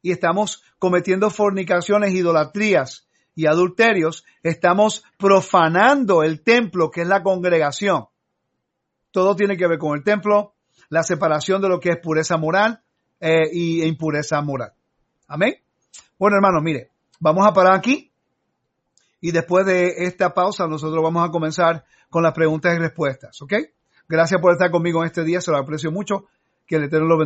Speaker 1: y estamos cometiendo fornicaciones, idolatrías y adulterios, estamos profanando el templo que es la congregación. Todo tiene que ver con el templo, la separación de lo que es pureza moral eh, y impureza moral. Amén. Bueno, hermanos, mire, vamos a parar aquí y después de esta pausa nosotros vamos a comenzar con las preguntas y respuestas, ¿ok? Gracias por estar conmigo en este día, se lo aprecio mucho, que el Eterno lo bendiga.